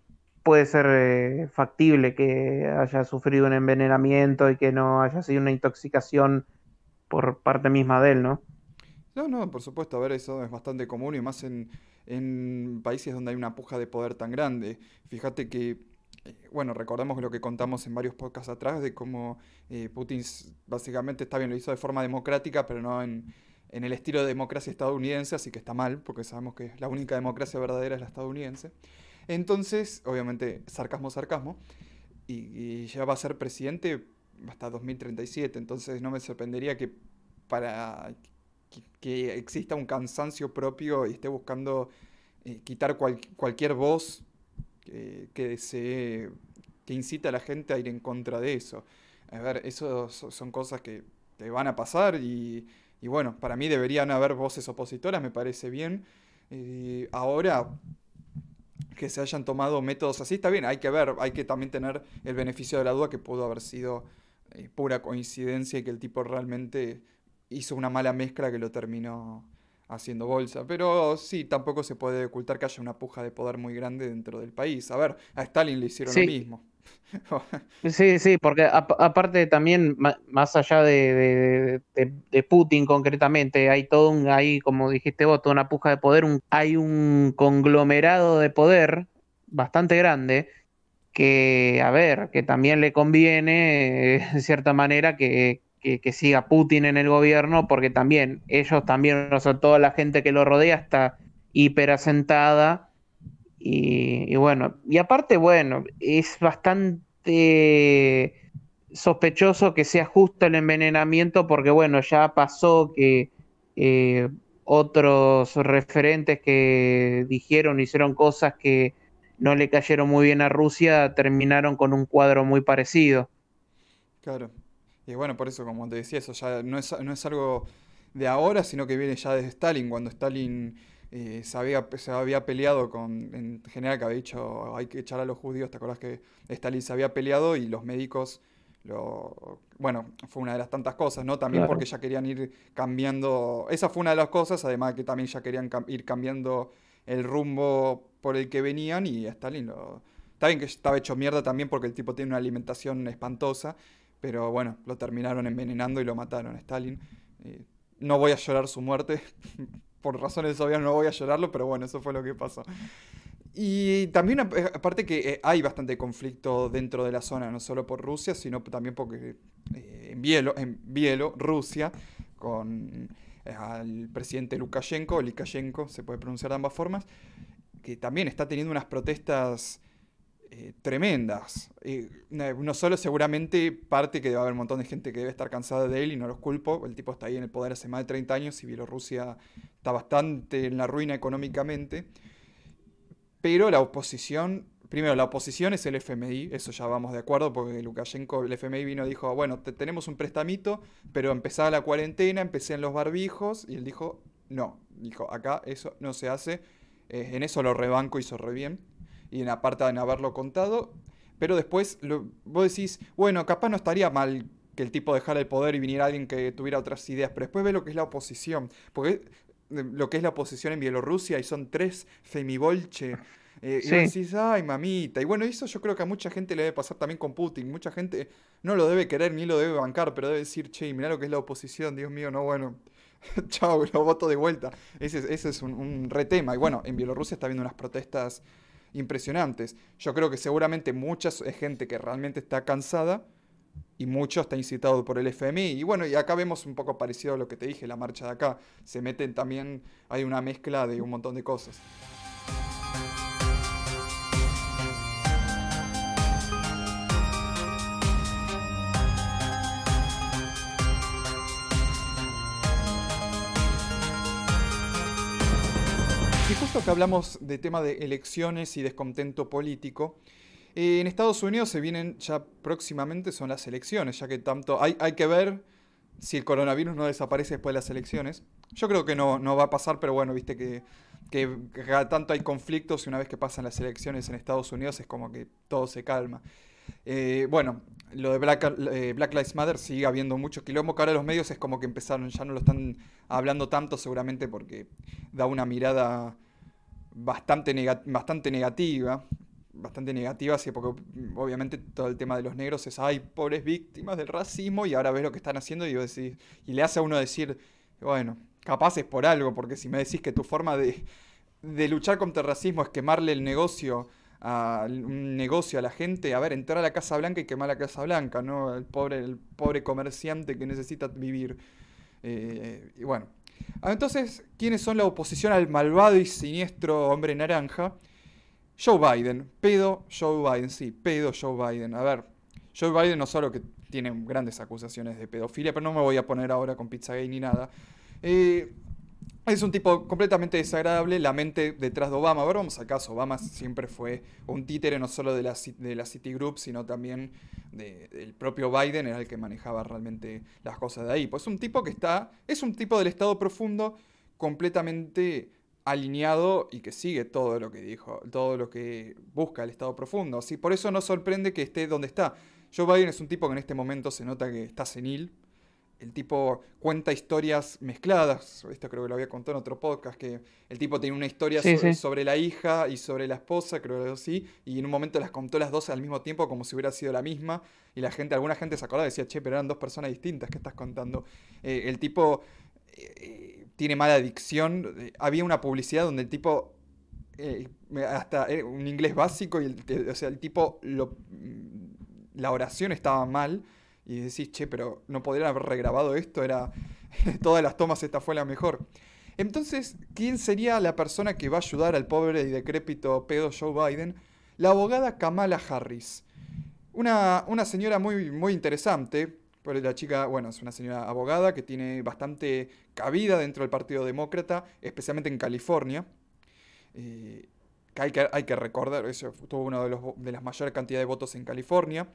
puede ser eh, factible que haya sufrido un envenenamiento y que no haya sido una intoxicación por parte misma de él, ¿no? No, no, por supuesto, a ver, eso es bastante común y más en, países donde hay una puja de poder tan grande. Fíjate que, eh, bueno, recordemos lo que contamos en varios podcasts atrás de cómo eh, Putin básicamente está bien, lo hizo de forma democrática, pero no en, en el estilo de democracia estadounidense, así que está mal, porque sabemos que la única democracia verdadera es la estadounidense. Entonces, obviamente, sarcasmo, sarcasmo. Y, ya va a ser presidente hasta 2037. Entonces, no me sorprendería que para que, exista un cansancio propio y esté buscando eh, quitar cualquier voz que, se, que incita a la gente a ir en contra de eso. A ver, eso son cosas que te van a pasar y, bueno, para mí deberían haber voces opositoras, me parece bien. Eh, ahora que se hayan tomado métodos así, está bien, hay que ver, hay que también tener el beneficio de la duda que pudo haber sido eh, pura coincidencia y que el tipo realmente hizo una mala mezcla que lo terminó haciendo bolsa. Pero sí, tampoco se puede ocultar que haya una puja de poder muy grande dentro del país. A ver, a Stalin le hicieron lo mismo. sí, sí, porque aparte también, más allá de, Putin concretamente, hay todo un, hay, como dijiste vos, toda una puja de poder, hay un conglomerado de poder bastante grande que, a ver, que también le conviene, eh, de cierta manera, que, que, siga Putin en el gobierno, porque también ellos también, o sea, toda la gente que lo rodea está hiperasentada. Y, y bueno, y aparte, bueno, es bastante sospechoso que sea justo el envenenamiento, porque bueno, ya pasó que eh, otros referentes que dijeron, hicieron cosas que no le cayeron muy bien a Rusia, terminaron con un cuadro muy parecido. Claro. Y bueno, por eso, como te decía, eso ya no es, no es algo de ahora, sino que viene ya desde Stalin, cuando Stalin eh, se, había, se había peleado con, en general que había dicho hay que echar a los judíos, ¿te acuerdas que Stalin se había peleado y los médicos, lo, bueno, fue una de las tantas cosas, ¿no? También porque ya querían ir cambiando, esa fue una de las cosas, además que también ya querían ir cambiando el rumbo por el que venían y Stalin lo... Está bien que estaba hecho mierda también porque el tipo tiene una alimentación espantosa, pero bueno, lo terminaron envenenando y lo mataron a Stalin. Eh, no voy a llorar su muerte, por razones obvias no voy a llorarlo, pero bueno, eso fue lo que pasó. Y también, eh, aparte que eh, hay bastante conflicto dentro de la zona, no solo por Rusia, sino también porque en, Bielo, Bielorrusia, con al presidente Lukashenko, Lukashenko, se puede pronunciar de ambas formas, que también está teniendo unas protestas eh, tremendas. no solo seguramente parte que debe haber un montón de gente que debe estar cansada de él y no los culpo, el tipo está ahí en el poder hace más de 30 años y Bielorrusia está bastante en la ruina económicamente, pero la oposición, primero la oposición es el FMI, eso ya vamos de acuerdo porque Lukashenko, el FMI vino y dijo, bueno, tenemos un prestamito, pero empezaba la cuarentena, empecé en los barbijos y él dijo, no, dijo, acá eso no se hace, eh, en eso lo rebanco, hizo re bien y en aparte de haberlo contado. Pero después lo, vos decís, bueno, capaz no estaría mal que el tipo dejara el poder y viniera alguien que tuviera otras ideas, pero después ve lo que es la oposición, porque eh, lo que es la oposición en Bielorrusia y son tres femibolche. Eh, y decís, ay, mamita. Y bueno, eso yo creo que a mucha gente le debe pasar también con Putin. Mucha gente no lo debe querer ni lo debe bancar, pero debe decir, che, mirá lo que es la oposición, Dios mío, no, bueno. Chao, lo voto de vuelta. Ese, ese es un, un retema. Y bueno, en Bielorrusia está habiendo unas protestas impresionantes. Yo creo que seguramente mucha gente que realmente está cansada y mucho está incitado por el FMI. Y bueno, y acá vemos un poco parecido a lo que te dije, la marcha de acá. Se meten también, hay una mezcla de un montón de cosas. Y justo que hablamos de tema de elecciones y descontento político, eh, en Estados Unidos se vienen ya próximamente son las elecciones, ya que tanto hay, hay que ver si el coronavirus no desaparece después de las elecciones. Yo creo que no, no va a pasar, pero bueno, viste que, que, tanto hay conflictos y una vez que pasan las elecciones en Estados Unidos es como que todo se calma. Eh, bueno, lo de Black, eh, Black, Lives Matter sigue habiendo mucho quilombo, que ahora los medios es como que empezaron, ya no lo están hablando tanto seguramente porque da una mirada bastante, bastante negativa, bastante negativa, porque obviamente todo el tema de los negros es, ay, pobres víctimas del racismo, y ahora ves lo que están haciendo y, y le hace a uno decir, bueno, capaz es por algo, porque si me decís que tu forma de, de luchar contra el racismo es quemarle el negocio a un negocio a la gente, a ver, entrar a la Casa Blanca y quemar la Casa Blanca, ¿no? El pobre, el pobre comerciante que necesita vivir. Eh, y bueno. Ah, entonces, ¿quiénes son la oposición al malvado y siniestro hombre naranja? Joe Biden, pedo Joe Biden, sí, pedo Joe Biden. A ver, Joe Biden no solo que tiene grandes acusaciones de pedofilia, pero no me voy a poner ahora con pizza gay ni nada. Eh, es un tipo completamente desagradable, la mente detrás de Obama. Ahora vamos al caso, Obama siempre fue un títere no solo de la, de la Citigroup, sino también del propio Biden, era el que manejaba realmente las cosas de ahí. Pues un tipo que está, es un tipo del Estado profundo completamente alineado y que sigue todo lo que dijo, todo lo que busca el Estado profundo. Así, por eso no sorprende que esté donde está. Joe Biden es un tipo que en este momento se nota que está senil, el tipo cuenta historias mezcladas. Esto creo que lo había contado en otro podcast, que el tipo tiene una historia Sí, sobre, sí. sobre la hija y sobre la esposa, creo que sí, y en un momento las contó las dos al mismo tiempo como si hubiera sido la misma, y la gente, alguna gente se acordaba y decía, che, pero eran dos personas distintas, ¿qué estás contando? Eh, el tipo eh, eh, tiene mala adicción. Había una publicidad donde el tipo eh, hasta eh, un inglés básico y el, o sea, el tipo lo- la oración estaba mal y decís, che, pero no podrían haber regrabado esto, era todas las tomas esta fue la mejor. Entonces, ¿quién sería la persona que va a ayudar al pobre y decrépito pedo Joe Biden? La abogada Kamala Harris. Una, una señora muy, muy interesante, porque la chica, bueno, es una señora abogada que tiene bastante cabida dentro del Partido Demócrata, especialmente en California. Eh, hay, que, hay que recordar, eso tuvo una de las mayores cantidades de votos en California.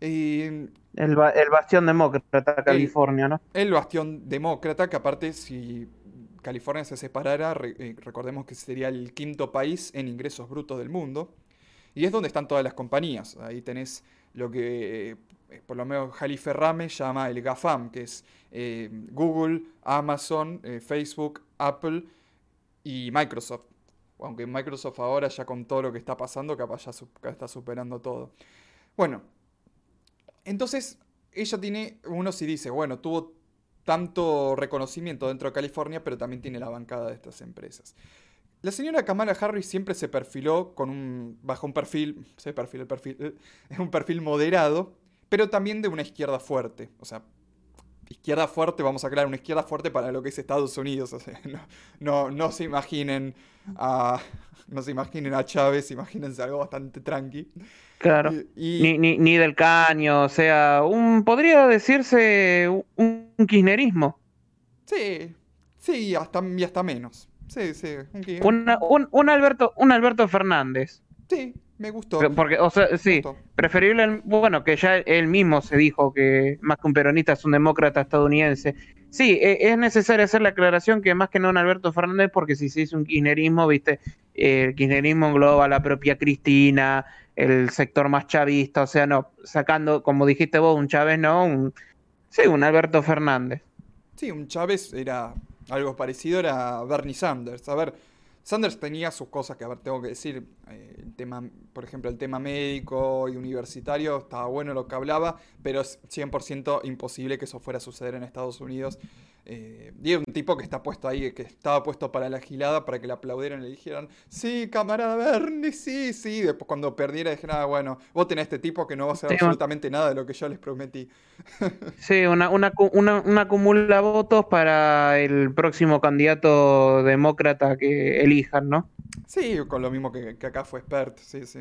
Eh, El, ba- el bastión demócrata, California, ¿no? el bastión demócrata, que aparte si California se separara, re- eh, recordemos que sería el quinto país en ingresos brutos del mundo. Y es donde están todas las compañías. Ahí tenés lo que eh, por lo menos Jalife Rame llama el GAFAM, que es eh, Google, Amazon, eh, Facebook, Apple y Microsoft. Aunque Microsoft ahora ya con todo lo que está pasando, capaz ya su- ya está superando todo. Bueno, entonces ella tiene, uno sí dice, bueno, tuvo tanto reconocimiento dentro de California, pero también tiene la bancada de estas empresas. La señora Kamala Harris siempre se perfiló con un, bajo un perfil, se el perfil, es un perfil moderado, pero también de una izquierda fuerte. O sea, izquierda fuerte, vamos a crear una izquierda fuerte para lo que es Estados Unidos. O sea, no, no, no se imaginen a, no se imaginen a Chávez, imagínense algo bastante tranqui. Claro. Y, y- Ni, ni, ni del caño, o sea, un, podría decirse un, un kirchnerismo. sí, sí, hasta, y hasta menos. Sí, sí, un un, un Alberto, un Alberto Fernández. sí, me gustó. Porque, o sea, sí, preferible, al- bueno, que ya él mismo se dijo que más que un peronista es un demócrata estadounidense. Sí, e- es necesario hacer la aclaración que más que no un Alberto Fernández, porque si se dice un kirchnerismo, viste, Eh, el kirchnerismo engloba a la propia Cristina, el sector más chavista, o sea, no, sacando, como dijiste vos, un Chávez, no, un, sí, un Alberto Fernández. Sí, un Chávez era algo parecido, era Bernie Sanders. A ver, Sanders tenía sus cosas que, a ver, tengo que decir, eh, el tema, por ejemplo, el tema médico y universitario, estaba bueno lo que hablaba, pero es 100% imposible que eso fuera a suceder en Estados Unidos. Eh, y es un tipo que está puesto ahí, que estaba puesto para la gilada, para que le aplaudieran y le dijeran, sí, camarada Bernie, sí, sí. Después cuando perdiera dijeron, ah, bueno, vos tenés este tipo que no va a hacer Sí, absolutamente nada de lo que yo les prometí. Sí, una, una, una acumula votos para el próximo candidato demócrata que elijan, ¿no? Sí, con lo mismo que, que acá fue Spert, sí, sí.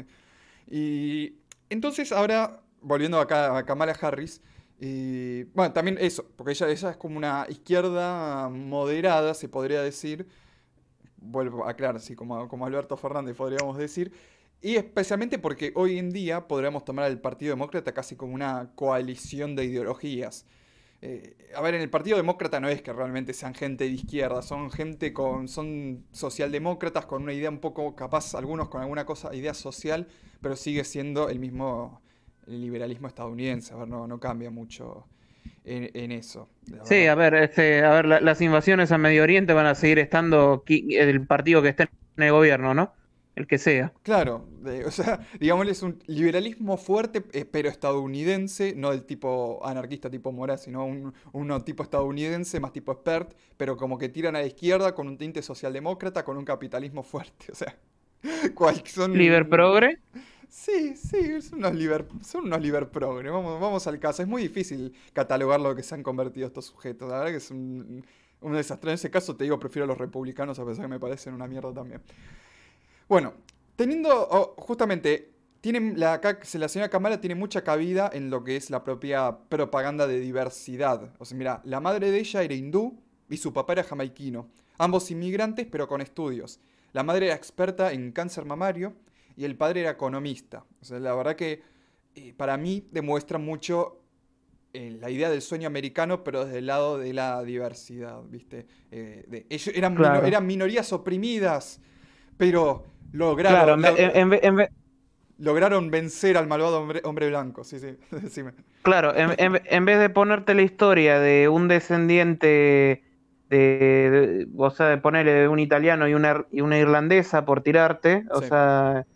Y entonces ahora, volviendo acá a Kamala Harris, y, bueno, también eso, porque ella, ella es como una izquierda moderada, se podría decir, vuelvo a aclarar, así como, como Alberto Fernández podríamos decir, y especialmente porque hoy en día podríamos tomar al Partido Demócrata casi como una coalición de ideologías. Eh, a ver, en el Partido Demócrata no es que realmente sean gente de izquierda, son gente con, son socialdemócratas con una idea un poco capaz, algunos con alguna cosa, idea social, pero sigue siendo el mismo el liberalismo estadounidense, a ver, no, no cambia mucho en, en eso. Sí, a ver, este, a ver, la- las invasiones a Medio Oriente van a seguir estando el partido que esté en el gobierno, ¿no? El que sea. Claro, de- o sea, digámosle es un liberalismo fuerte, eh, pero estadounidense, no del tipo anarquista tipo Mora, sino un, uno tipo estadounidense, más tipo expert, pero como que tiran a la izquierda con un tinte socialdemócrata, con un capitalismo fuerte, o sea, cual- son... Liber Progre. Sí, sí, son unos liber, son unos liber progre, vamos, vamos al caso, es muy difícil catalogar lo que se han convertido estos sujetos, la verdad que es un, un desastre, en ese caso te digo, prefiero a los republicanos, a pesar que me parecen una mierda también. Bueno, teniendo, oh, justamente, tienen la, la señora Kamala tiene mucha cabida en lo que es la propia propaganda de diversidad. O sea, mira, la madre de ella era hindú y su papá era jamaiquino. Ambos inmigrantes, pero con estudios. La madre era experta en cáncer mamario y el padre era economista. O sea, la verdad que eh, para mí demuestra mucho eh, la idea del sueño americano, pero desde el lado de la diversidad, ¿viste? Eh, de- ellos eran, eran minorías oprimidas, pero Claro, lograron... en, en en lograron vencer al malvado hombre, hombre blanco. Sí, sí, decime. Claro, en, vez de ponerte la historia de un descendiente de, de- o sea, de ponerle un italiano y una, y una irlandesa por tirarte, o Sí. sea,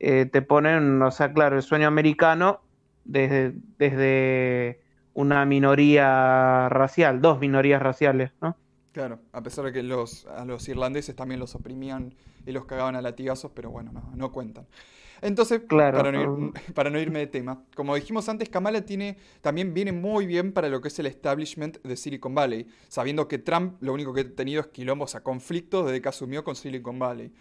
eh, te ponen, o sea, claro, el sueño americano desde, desde una minoría racial, dos minorías raciales, ¿no? Claro, a pesar de que los, a los irlandeses también los oprimían y los cagaban a latigazos, pero bueno, no, no cuentan. Entonces, Claro. para, no ir- para no irme de tema, como dijimos antes, Kamala tiene, también viene muy bien para lo que es el establishment de Silicon Valley, sabiendo que Trump lo único que ha tenido es quilombos a conflictos desde que asumió con Silicon Valley.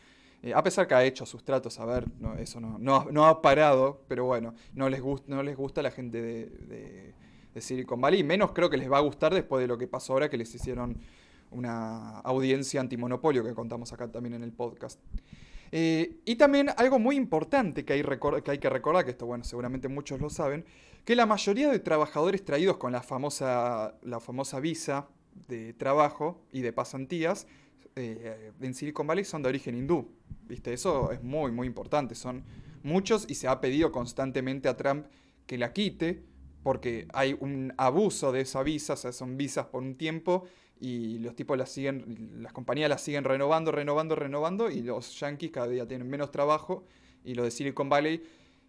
Eh, a pesar que ha hecho sus tratos, a ver, eso no, ha- parado, pero bueno, no les, gusta la gente de, Silicon Valley, menos creo que les va a gustar después de lo que pasó ahora que les hicieron una audiencia antimonopolio que contamos acá también en el podcast. Eh, y también algo muy importante que hay, que recordar, que esto, bueno, seguramente muchos lo saben, que la mayoría de trabajadores traídos con la famosa, la famosa visa de trabajo y de pasantías eh, en Silicon Valley son de origen hindú. ¿Viste? Eso es muy, muy importante. Son muchos y se ha pedido constantemente a Trump que la quite porque hay un abuso de esa visa, o sea, son visas por un tiempo y los tipos las siguen, las compañías las siguen renovando, renovando, renovando y los yankees cada día tienen menos trabajo y lo de Silicon Valley,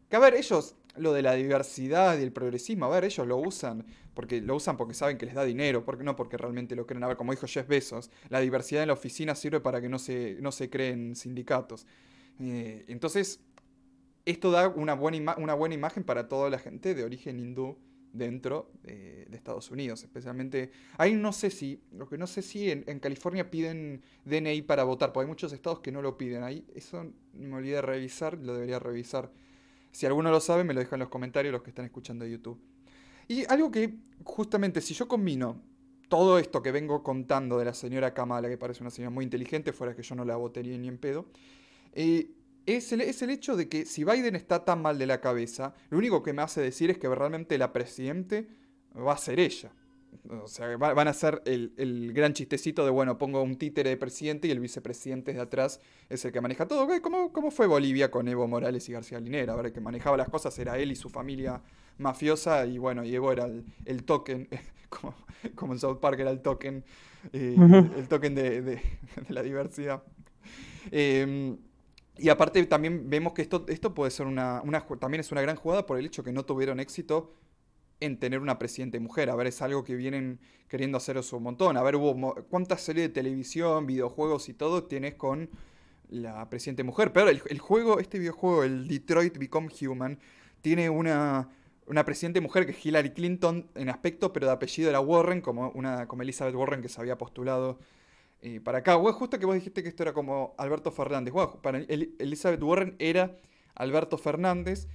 que a ver, ellos, lo de la diversidad y el progresismo, a ver, ellos lo usan porque lo usan porque saben que les da dinero, porque no porque realmente lo creen. A ver, como dijo Jeff Bezos, la diversidad en la oficina sirve para que no se, no se creen sindicatos. Eh, entonces, esto da una buena, una buena imagen para toda la gente de origen hindú dentro eh, de Estados Unidos, especialmente ahí no sé si, lo que no sé si en, en California piden DNI para votar, porque hay muchos estados que no lo piden, ahí eso me olvidé de revisar, lo debería revisar. Si alguno lo sabe, me lo deja en los comentarios los que están escuchando YouTube. Y algo que justamente si yo combino todo esto que vengo contando de la señora Kamala, que parece una señora muy inteligente, fuera que yo no la votaría ni en pedo, eh, es, el, es el hecho de que si Biden está tan mal de la cabeza, lo único que me hace decir es que realmente la presidente va a ser ella. O sea, va- van a ser el, el gran chistecito de, bueno, pongo un títere de presidente y el vicepresidente de atrás es el que maneja todo. ¿Cómo, cómo fue Bolivia con Evo Morales y García Linera? A ver, el que manejaba las cosas era él y su familia mafiosa y bueno, y Evo era el, el token, como, como en South Park era el token, eh, el token de, de- de la diversidad. Eh, y aparte también vemos que esto, esto puede ser una, una también es una gran jugada por el hecho que no tuvieron éxito en tener una presidente mujer. A ver, es algo que vienen queriendo hacer un montón. A ver, hubo cuántas series de televisión, videojuegos y todo tienes con la presidente mujer. Pero el, juego, este videojuego, el Detroit Become Human, tiene una, una presidente mujer que es Hillary Clinton en aspecto, pero de apellido era Warren, como, una, como Elizabeth Warren que se había postulado eh, para acá. Bueno, justo que vos dijiste que esto era como Alberto Fernández. Bueno, para El- Elizabeth Warren era Alberto Fernández,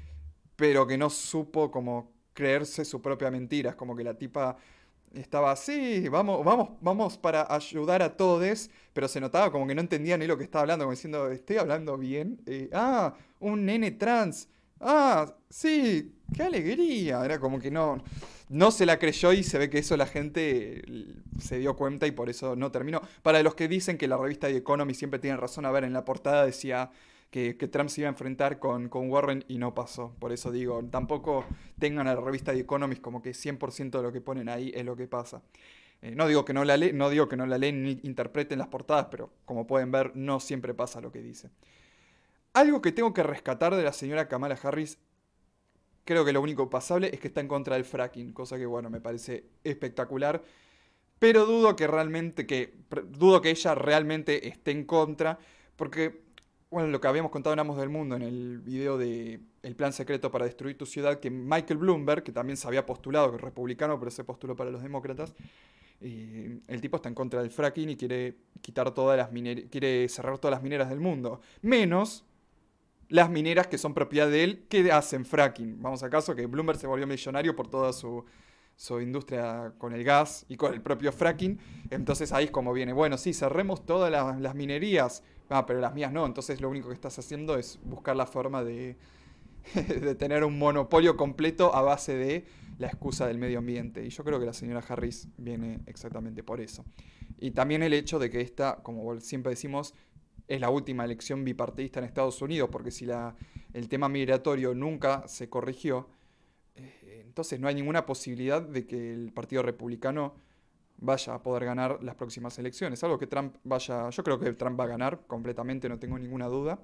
pero que no supo como creerse su propia mentira. Es como que la tipa estaba así, vamos, vamos, vamos para ayudar a todos, pero se notaba como que no entendía ni lo que estaba hablando, como diciendo, estoy hablando bien. Eh, ah, un nene trans. Ah, sí, qué alegría. Era como que no, no se la creyó y se ve que eso la gente se dio cuenta y por eso no terminó. Para los que dicen que la revista The Economy siempre tiene razón, a ver, en la portada decía que, Trump se iba a enfrentar con, con Warren y no pasó. Por eso digo, tampoco tengan a la revista The Economist como que 100% de lo que ponen ahí es lo que pasa. Eh, no digo que no la le- no digo que no la leen ni interpreten las portadas, pero como pueden ver, no siempre pasa lo que dice. Algo que tengo que rescatar de la señora Kamala Harris, creo que lo único pasable es que está en contra del fracking, cosa que bueno, me parece espectacular. Pero dudo que realmente, que, dudo que ella realmente esté en contra, porque, bueno, lo que habíamos contado en Amos del Mundo, en el video de El plan secreto para destruir tu ciudad, que Michael Bloomberg, que también se había postulado, que es republicano, pero se postuló para los demócratas, y el tipo está en contra del fracking y quiere quitar todas las quiere cerrar todas las mineras del mundo, menos las mineras que son propiedad de él que hacen fracking. Vamos a caso que Bloomberg se volvió millonario por toda su, su industria con el gas y con el propio fracking. Entonces ahí es como viene, bueno, sí, cerremos todas las, las minerías. Ah, pero las mías no. Entonces lo único que estás haciendo es buscar la forma de, de tener un monopolio completo a base de la excusa del medio ambiente. Y yo creo que la señora Harris viene exactamente por eso. Y también el hecho de que esta, como siempre decimos, es la última elección bipartidista en Estados Unidos, porque si la, el tema migratorio nunca se corrigió, eh, entonces no hay ninguna posibilidad de que el Partido Republicano vaya a poder ganar las próximas elecciones. Algo que Trump vaya, yo creo que Trump va a ganar completamente, no tengo ninguna duda.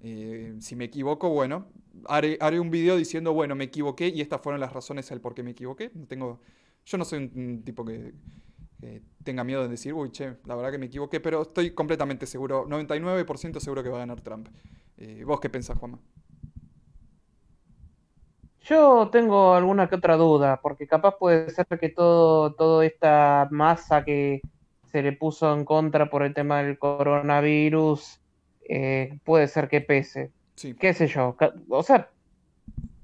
Eh, si me equivoco, bueno, haré, haré un video diciendo, bueno, me equivoqué y estas fueron las razones del por qué me equivoqué. No tengo, yo no soy un, tipo que, tenga miedo de decir, uy, che, la verdad que me equivoqué, pero estoy completamente seguro, 99% seguro que va a ganar Trump. Eh, ¿Vos qué pensás, Juanma? Yo tengo alguna que otra duda, porque capaz puede ser que todo, toda esta masa que se le puso en contra por el tema del coronavirus eh, puede ser que pese. Sí. ¿Qué sé yo? O sea,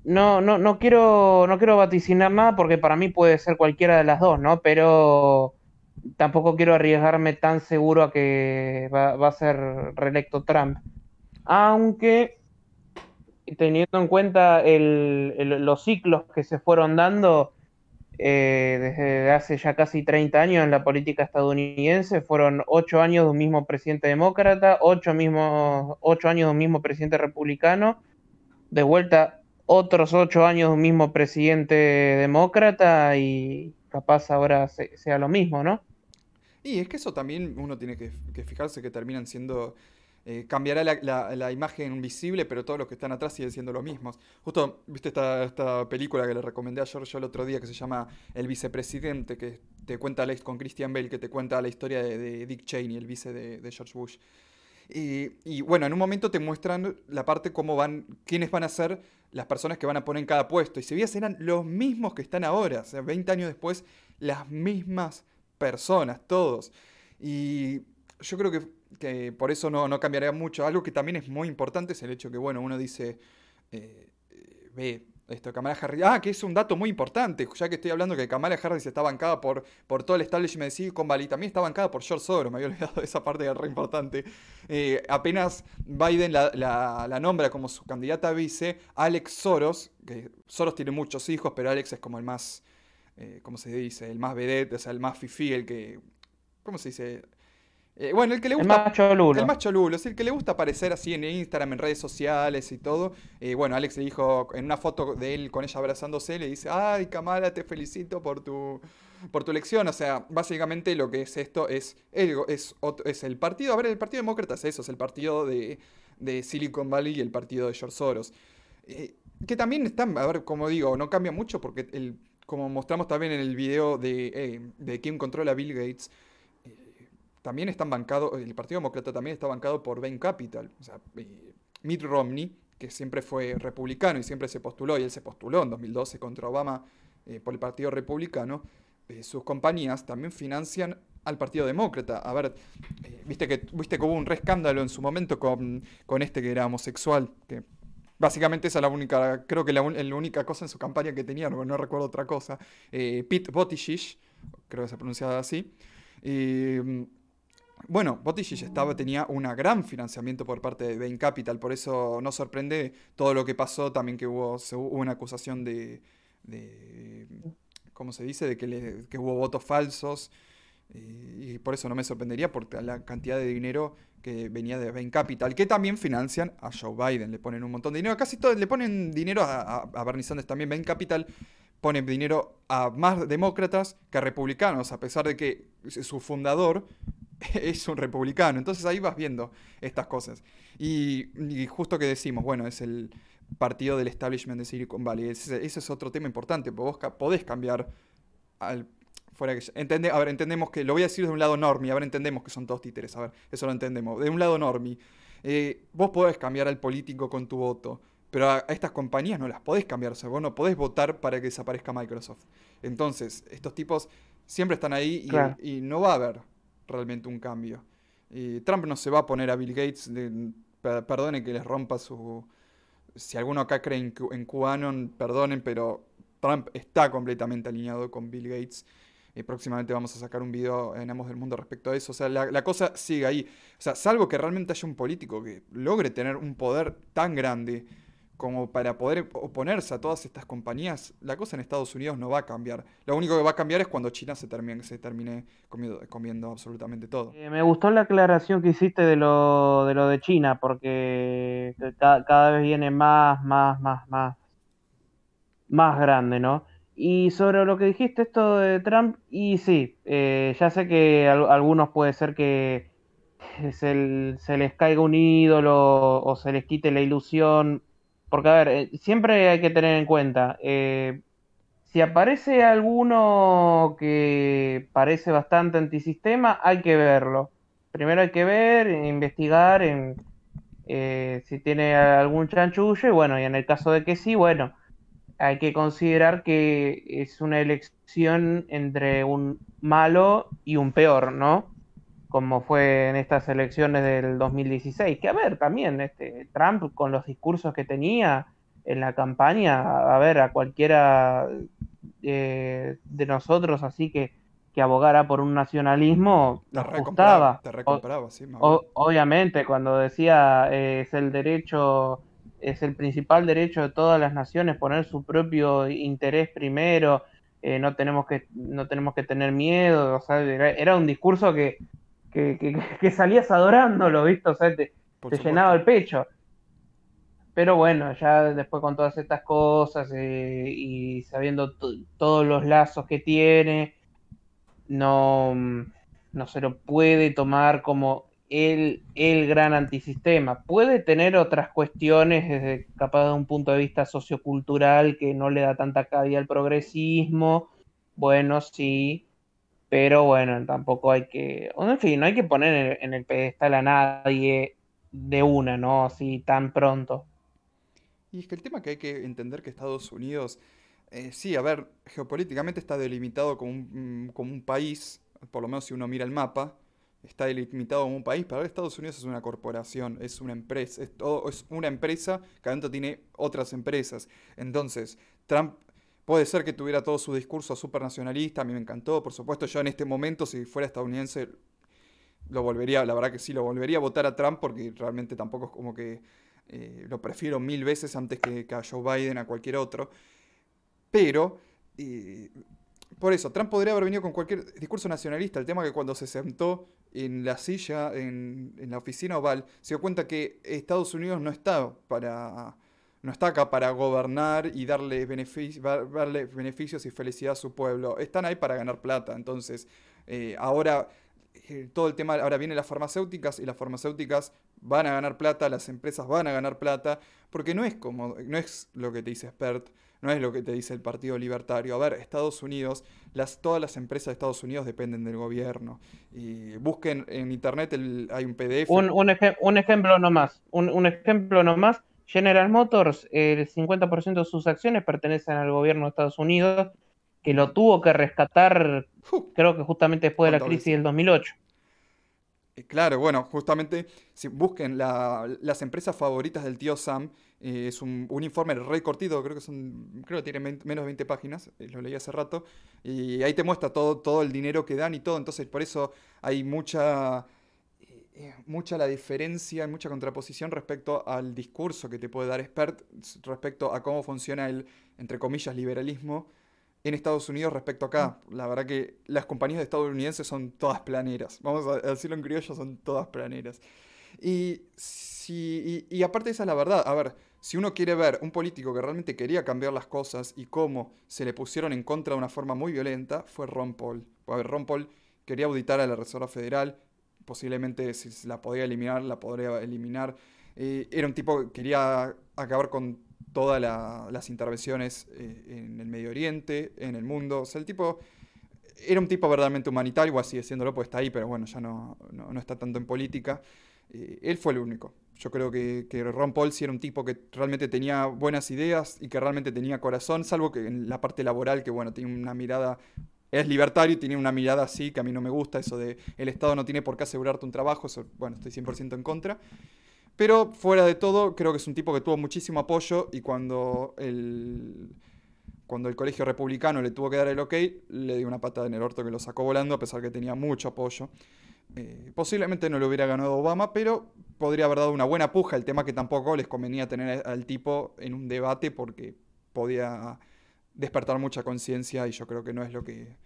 no, no, no quiero, no quiero vaticinar nada porque para mí puede ser cualquiera de las dos, ¿no? Pero tampoco quiero arriesgarme tan seguro a que va, va a ser reelecto Trump. Aunque teniendo en cuenta los ciclos que se fueron dando eh, desde hace ya casi 30 años en la política estadounidense, fueron 8 años de un mismo presidente demócrata, 8, mismo, años de un mismo presidente republicano, de vuelta otros 8 años de un mismo presidente demócrata y capaz ahora sea lo mismo, ¿no? Y es que eso también uno tiene que fijarse que terminan siendo eh, cambiará la, imagen visible, pero todos los que están atrás siguen siendo los mismos. Justo, viste esta, película que le recomendé a George el otro día que se llama El vicepresidente, que te cuenta con Christian Bale, que te cuenta la historia de, Dick Cheney, el vice de, George Bush. Y, bueno, en un momento te muestran la parte cómo van, quiénes van a ser las personas que van a poner en cada puesto. Y si veías eran los mismos que están ahora, o sea, 20 años después, las mismas personas, todos. Y yo creo que que por eso no, no, cambiaría mucho. Algo que también es muy importante es el hecho que, bueno, uno dice, eh, eh, ve esto, Kamala Harris, ah, que es un dato muy importante, ya que estoy hablando que Kamala Harris está bancada por, por todo el establishment de Silicon Valley, también está bancada por George Soros, me había olvidado de esa parte que re importante. Eh, apenas Biden la, la, nombra como su candidata vice, Alex Soros, que Soros tiene muchos hijos, pero Alex es como el más, ¿cómo se dice? El más vedette, o sea, el más fifi, el que, ¿cómo se dice? Eh, bueno, el que le gusta. El más cholulo. El es el que le gusta aparecer así en Instagram, en redes sociales y todo. Eh, bueno, Alex le dijo en una foto de él con ella abrazándose, le dice: Ay, Kamala, te felicito por tu, por tu elección. O sea, básicamente lo que es esto es el, es, es el partido. A ver, el Partido Demócrata es eso, es el partido de, Silicon Valley y el partido de George Soros. Eh, que también están, a ver, como digo, no cambia mucho porque, el, como mostramos también en el video de, de quién controla Bill Gates también están bancados, el Partido Demócrata también está bancado por Bain Capital. O sea, eh, Mitt Romney, que siempre fue republicano y siempre se postuló, y él se postuló en 2012 contra Obama eh, por el Partido Republicano, eh, sus compañías también financian al Partido Demócrata. A ver, viste, que, viste que hubo un re escándalo en su momento con, con este que era homosexual, que Básicamente esa es la única, creo que la, la, única cosa en su campaña que tenía, no, no recuerdo otra cosa. Pete Buttigieg, creo que se pronunciaba así. Bueno, Buttigieg estaba, tenía un gran financiamiento por parte de Bain Capital, por eso no sorprende todo lo que pasó, también que hubo, una acusación de, ¿cómo se dice?, de que, hubo votos falsos, y, por eso no me sorprendería por la cantidad de dinero que venía de Bain Capital, que también financian a Joe Biden, le ponen un montón de dinero, casi todos le ponen dinero a, a, Bernie Sanders también, Bain Capital pone dinero a más demócratas que a republicanos, a pesar de que su fundador es un republicano. Entonces ahí vas viendo estas cosas. Y, justo que decimos, bueno, es el partido del establishment de Silicon Valley. Ese, es otro tema importante, vos podés cambiar al... Fuera que, entende, a ver, entendemos que, lo voy a decir de un lado normi, a ver, entendemos que son todos títeres, a ver, eso lo entendemos. De un lado normi, eh, vos podés cambiar al político con tu voto, pero a, estas compañías no las podés cambiar, o sea, vos no podés votar para que desaparezca Microsoft. Entonces, estos tipos siempre están ahí y no va a haber realmente un cambio. Y Trump no se va a poner a Bill Gates, perdone que les rompa su... Si alguno acá cree en, en perdonen, pero Trump está completamente alineado con Bill Gates. Y próximamente vamos a sacar un video en Amos del Mundo respecto a eso. O sea, la, cosa sigue ahí. O sea, salvo que realmente haya un político que logre tener un poder tan grande como para poder oponerse a todas estas compañías, la cosa en Estados Unidos no va a cambiar. Lo único que va a cambiar es cuando China se termine, se termine comiendo, comiendo absolutamente todo. Eh, me gustó la aclaración que hiciste de lo de, China, porque cada, vez viene más, más, más, más, más grande, ¿no? Y sobre lo que dijiste esto de Trump, y sí, eh, ya sé que a, algunos puede ser que se les caiga un ídolo o se les quite la ilusión porque, a ver, eh, siempre hay que tener en cuenta, eh, si aparece alguno que parece bastante antisistema, hay que verlo. Primero hay que ver, investigar en, eh, si tiene algún chanchullo, y bueno, y en el caso de que sí, bueno, hay que considerar que es una elección entre un malo y un peor, ¿no? Como fue en estas elecciones del 2016. Que a ver, también este, Trump con los discursos que tenía en la campaña, a ver, a cualquiera eh, de nosotros así que, que abogara por un nacionalismo, te recompraba, te sí, obviamente, cuando decía eh, es el derecho, es el principal derecho de todas las naciones poner su propio interés primero, eh, no tenemos que no tenemos que tener miedo, o sea, era un discurso que que, salías adorándolo, ¿viste? O sea, te, llenaba el pecho. Pero bueno, ya después con todas estas cosas eh, y sabiendo todos los lazos que tiene, no, no se lo puede tomar como el, el gran antisistema. Puede tener otras cuestiones desde capaz de un punto de vista sociocultural que no le da tanta cabida al progresismo. Bueno, sí, pero bueno, tampoco hay que, en fin, no hay que poner en el, pedestal a nadie de una, ¿no? Así tan pronto. Y es que el tema que hay que entender que Estados Unidos, eh, sí, a ver, geopolíticamente está delimitado como un, mm, como un país, por lo menos si uno mira el mapa, está delimitado como un país, pero Estados Unidos es una corporación, es una empresa, es, todo, es una empresa que adentro tiene otras empresas. Entonces, Trump Puede ser que tuviera todo su discurso supernacionalista, a mí me encantó, por supuesto, yo en este momento, si fuera estadounidense, lo volvería, la verdad que sí, lo volvería a votar a Trump porque realmente tampoco es como que eh, lo prefiero mil veces antes que, a Joe Biden, a cualquier otro. Pero, eh, por eso, Trump podría haber venido con cualquier discurso nacionalista. El tema que cuando se sentó en la silla, en, en la oficina oval, se dio cuenta que Estados Unidos no está para no está acá para gobernar y darle, darle beneficios y felicidad a su pueblo. Están ahí para ganar plata. Entonces, eh, ahora eh, todo el tema, ahora vienen las farmacéuticas y las farmacéuticas van a ganar plata, las empresas van a ganar plata, porque no es como, no es lo que te dice Spert, no es lo que te dice el Partido Libertario. A ver, Estados Unidos, las, todas las empresas de Estados Unidos dependen del gobierno. Y busquen en internet, hay un PDF. Un, un, un ejemplo nomás, un, un ejemplo nomás General Motors, el 50% de sus acciones pertenecen al gobierno de Estados Unidos, que lo tuvo que rescatar, creo que justamente después de la crisis del 2008. Eh, claro, bueno, justamente si busquen las empresas favoritas del tío Sam, eh, es un, informe re cortito, creo que son, creo que tiene menos de 20 páginas, eh, lo leí hace rato, y ahí te muestra todo, todo el dinero que dan y todo, entonces por eso hay mucha mucha la diferencia, mucha contraposición respecto al discurso que te puede dar Spert respecto a cómo funciona el, entre comillas, liberalismo en Estados Unidos respecto a acá. Mm. La verdad que las compañías de estadounidenses son todas planeras. Vamos a decirlo en criollo, son todas planeras. Y, si, y, aparte esa es la verdad. A ver, si uno quiere ver un político que realmente quería cambiar las cosas y cómo se le pusieron en contra de una forma muy violenta, fue Ron Paul. A ver, Ron Paul quería auditar a la Reserva Federal, posiblemente si la podía eliminar, la podría eliminar. Eh, era un tipo que quería acabar con todas las intervenciones eh, en el Medio Oriente, en el mundo. O sea, el tipo era un tipo verdaderamente humanitario, igual sigue siéndolo, pues está ahí, pero bueno, ya no, no, está tanto en política. Eh, él fue el único. Yo creo que, que, Ron Paul sí era un tipo que realmente tenía buenas ideas y que realmente tenía corazón, salvo que en la parte laboral, que bueno, tiene una mirada es libertario y tiene una mirada así que a mí no me gusta, eso de el Estado no tiene por qué asegurarte un trabajo, eso, bueno, estoy 100% en contra. Pero fuera de todo, creo que es un tipo que tuvo muchísimo apoyo y cuando el, cuando el colegio republicano le tuvo que dar el ok, le dio una patada en el orto que lo sacó volando, a pesar que tenía mucho apoyo. Eh, posiblemente no lo hubiera ganado Obama, pero podría haber dado una buena puja. El tema que tampoco les convenía tener al tipo en un debate porque podía despertar mucha conciencia y yo creo que no es lo que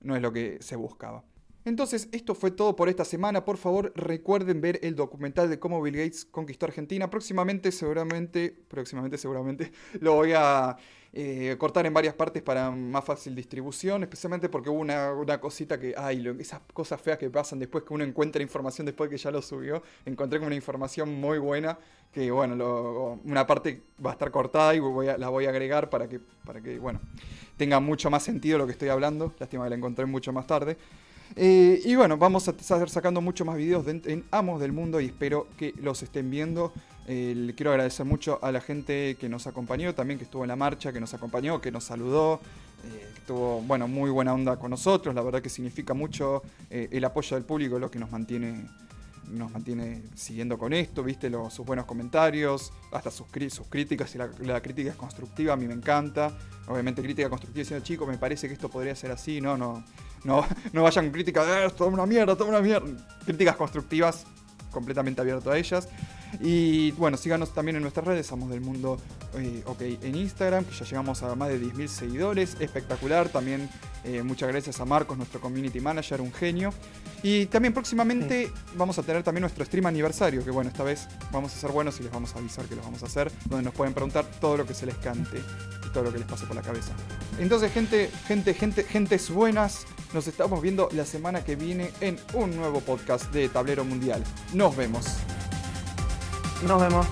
no es lo que se buscaba. Entonces, esto fue todo por esta semana. Por favor, recuerden ver el documental de cómo Bill Gates conquistó Argentina. Próximamente, seguramente, próximamente, seguramente, lo voy a eh, cortar en varias partes para más fácil distribución, especialmente porque hubo una, cosita que, ay, esas cosas feas que pasan después que uno encuentra información después que ya lo subió. Encontré una información muy buena que, bueno, una parte va a estar cortada y la voy a agregar para que, para que, bueno, tenga mucho más sentido lo que estoy hablando. Lástima que la encontré mucho más tarde. Eh, y bueno, vamos a estar sacando mucho más videos en Amos del Mundo y espero que los estén viendo. Eh, le quiero agradecer mucho a la gente que nos acompañó, también que estuvo en la marcha, que nos acompañó, que nos saludó, eh, que tuvo bueno, muy buena onda con nosotros. La verdad que significa mucho el apoyo del público, lo que nos mantiene nos mantiene siguiendo con esto, viste los, sus buenos comentarios, hasta sus, críticas y la, crítica es constructiva, a mí me encanta. Obviamente crítica constructiva diciendo, chicos, me parece que esto podría ser así, no, no, no, no vayan críticas, eh, es una mierda, todo una mierda. Críticas constructivas, completamente abierto a ellas. Y bueno, síganos también en nuestras redes, Somos del Mundo eh, OK en Instagram, que ya llegamos a más de 10.000 seguidores, espectacular. También eh, muchas gracias a Marcos, nuestro community manager, un genio. Y también próximamente vamos a tener también nuestro stream aniversario, que bueno, esta vez vamos a ser buenos y les vamos a avisar que lo vamos a hacer, donde nos pueden preguntar todo lo que se les cante y todo lo que les pase por la cabeza. Entonces, gente, gente, gente, gentes buenas, nos estamos viendo la semana que viene en un nuevo podcast de Tablero Mundial. Nos vemos. 听召开吗？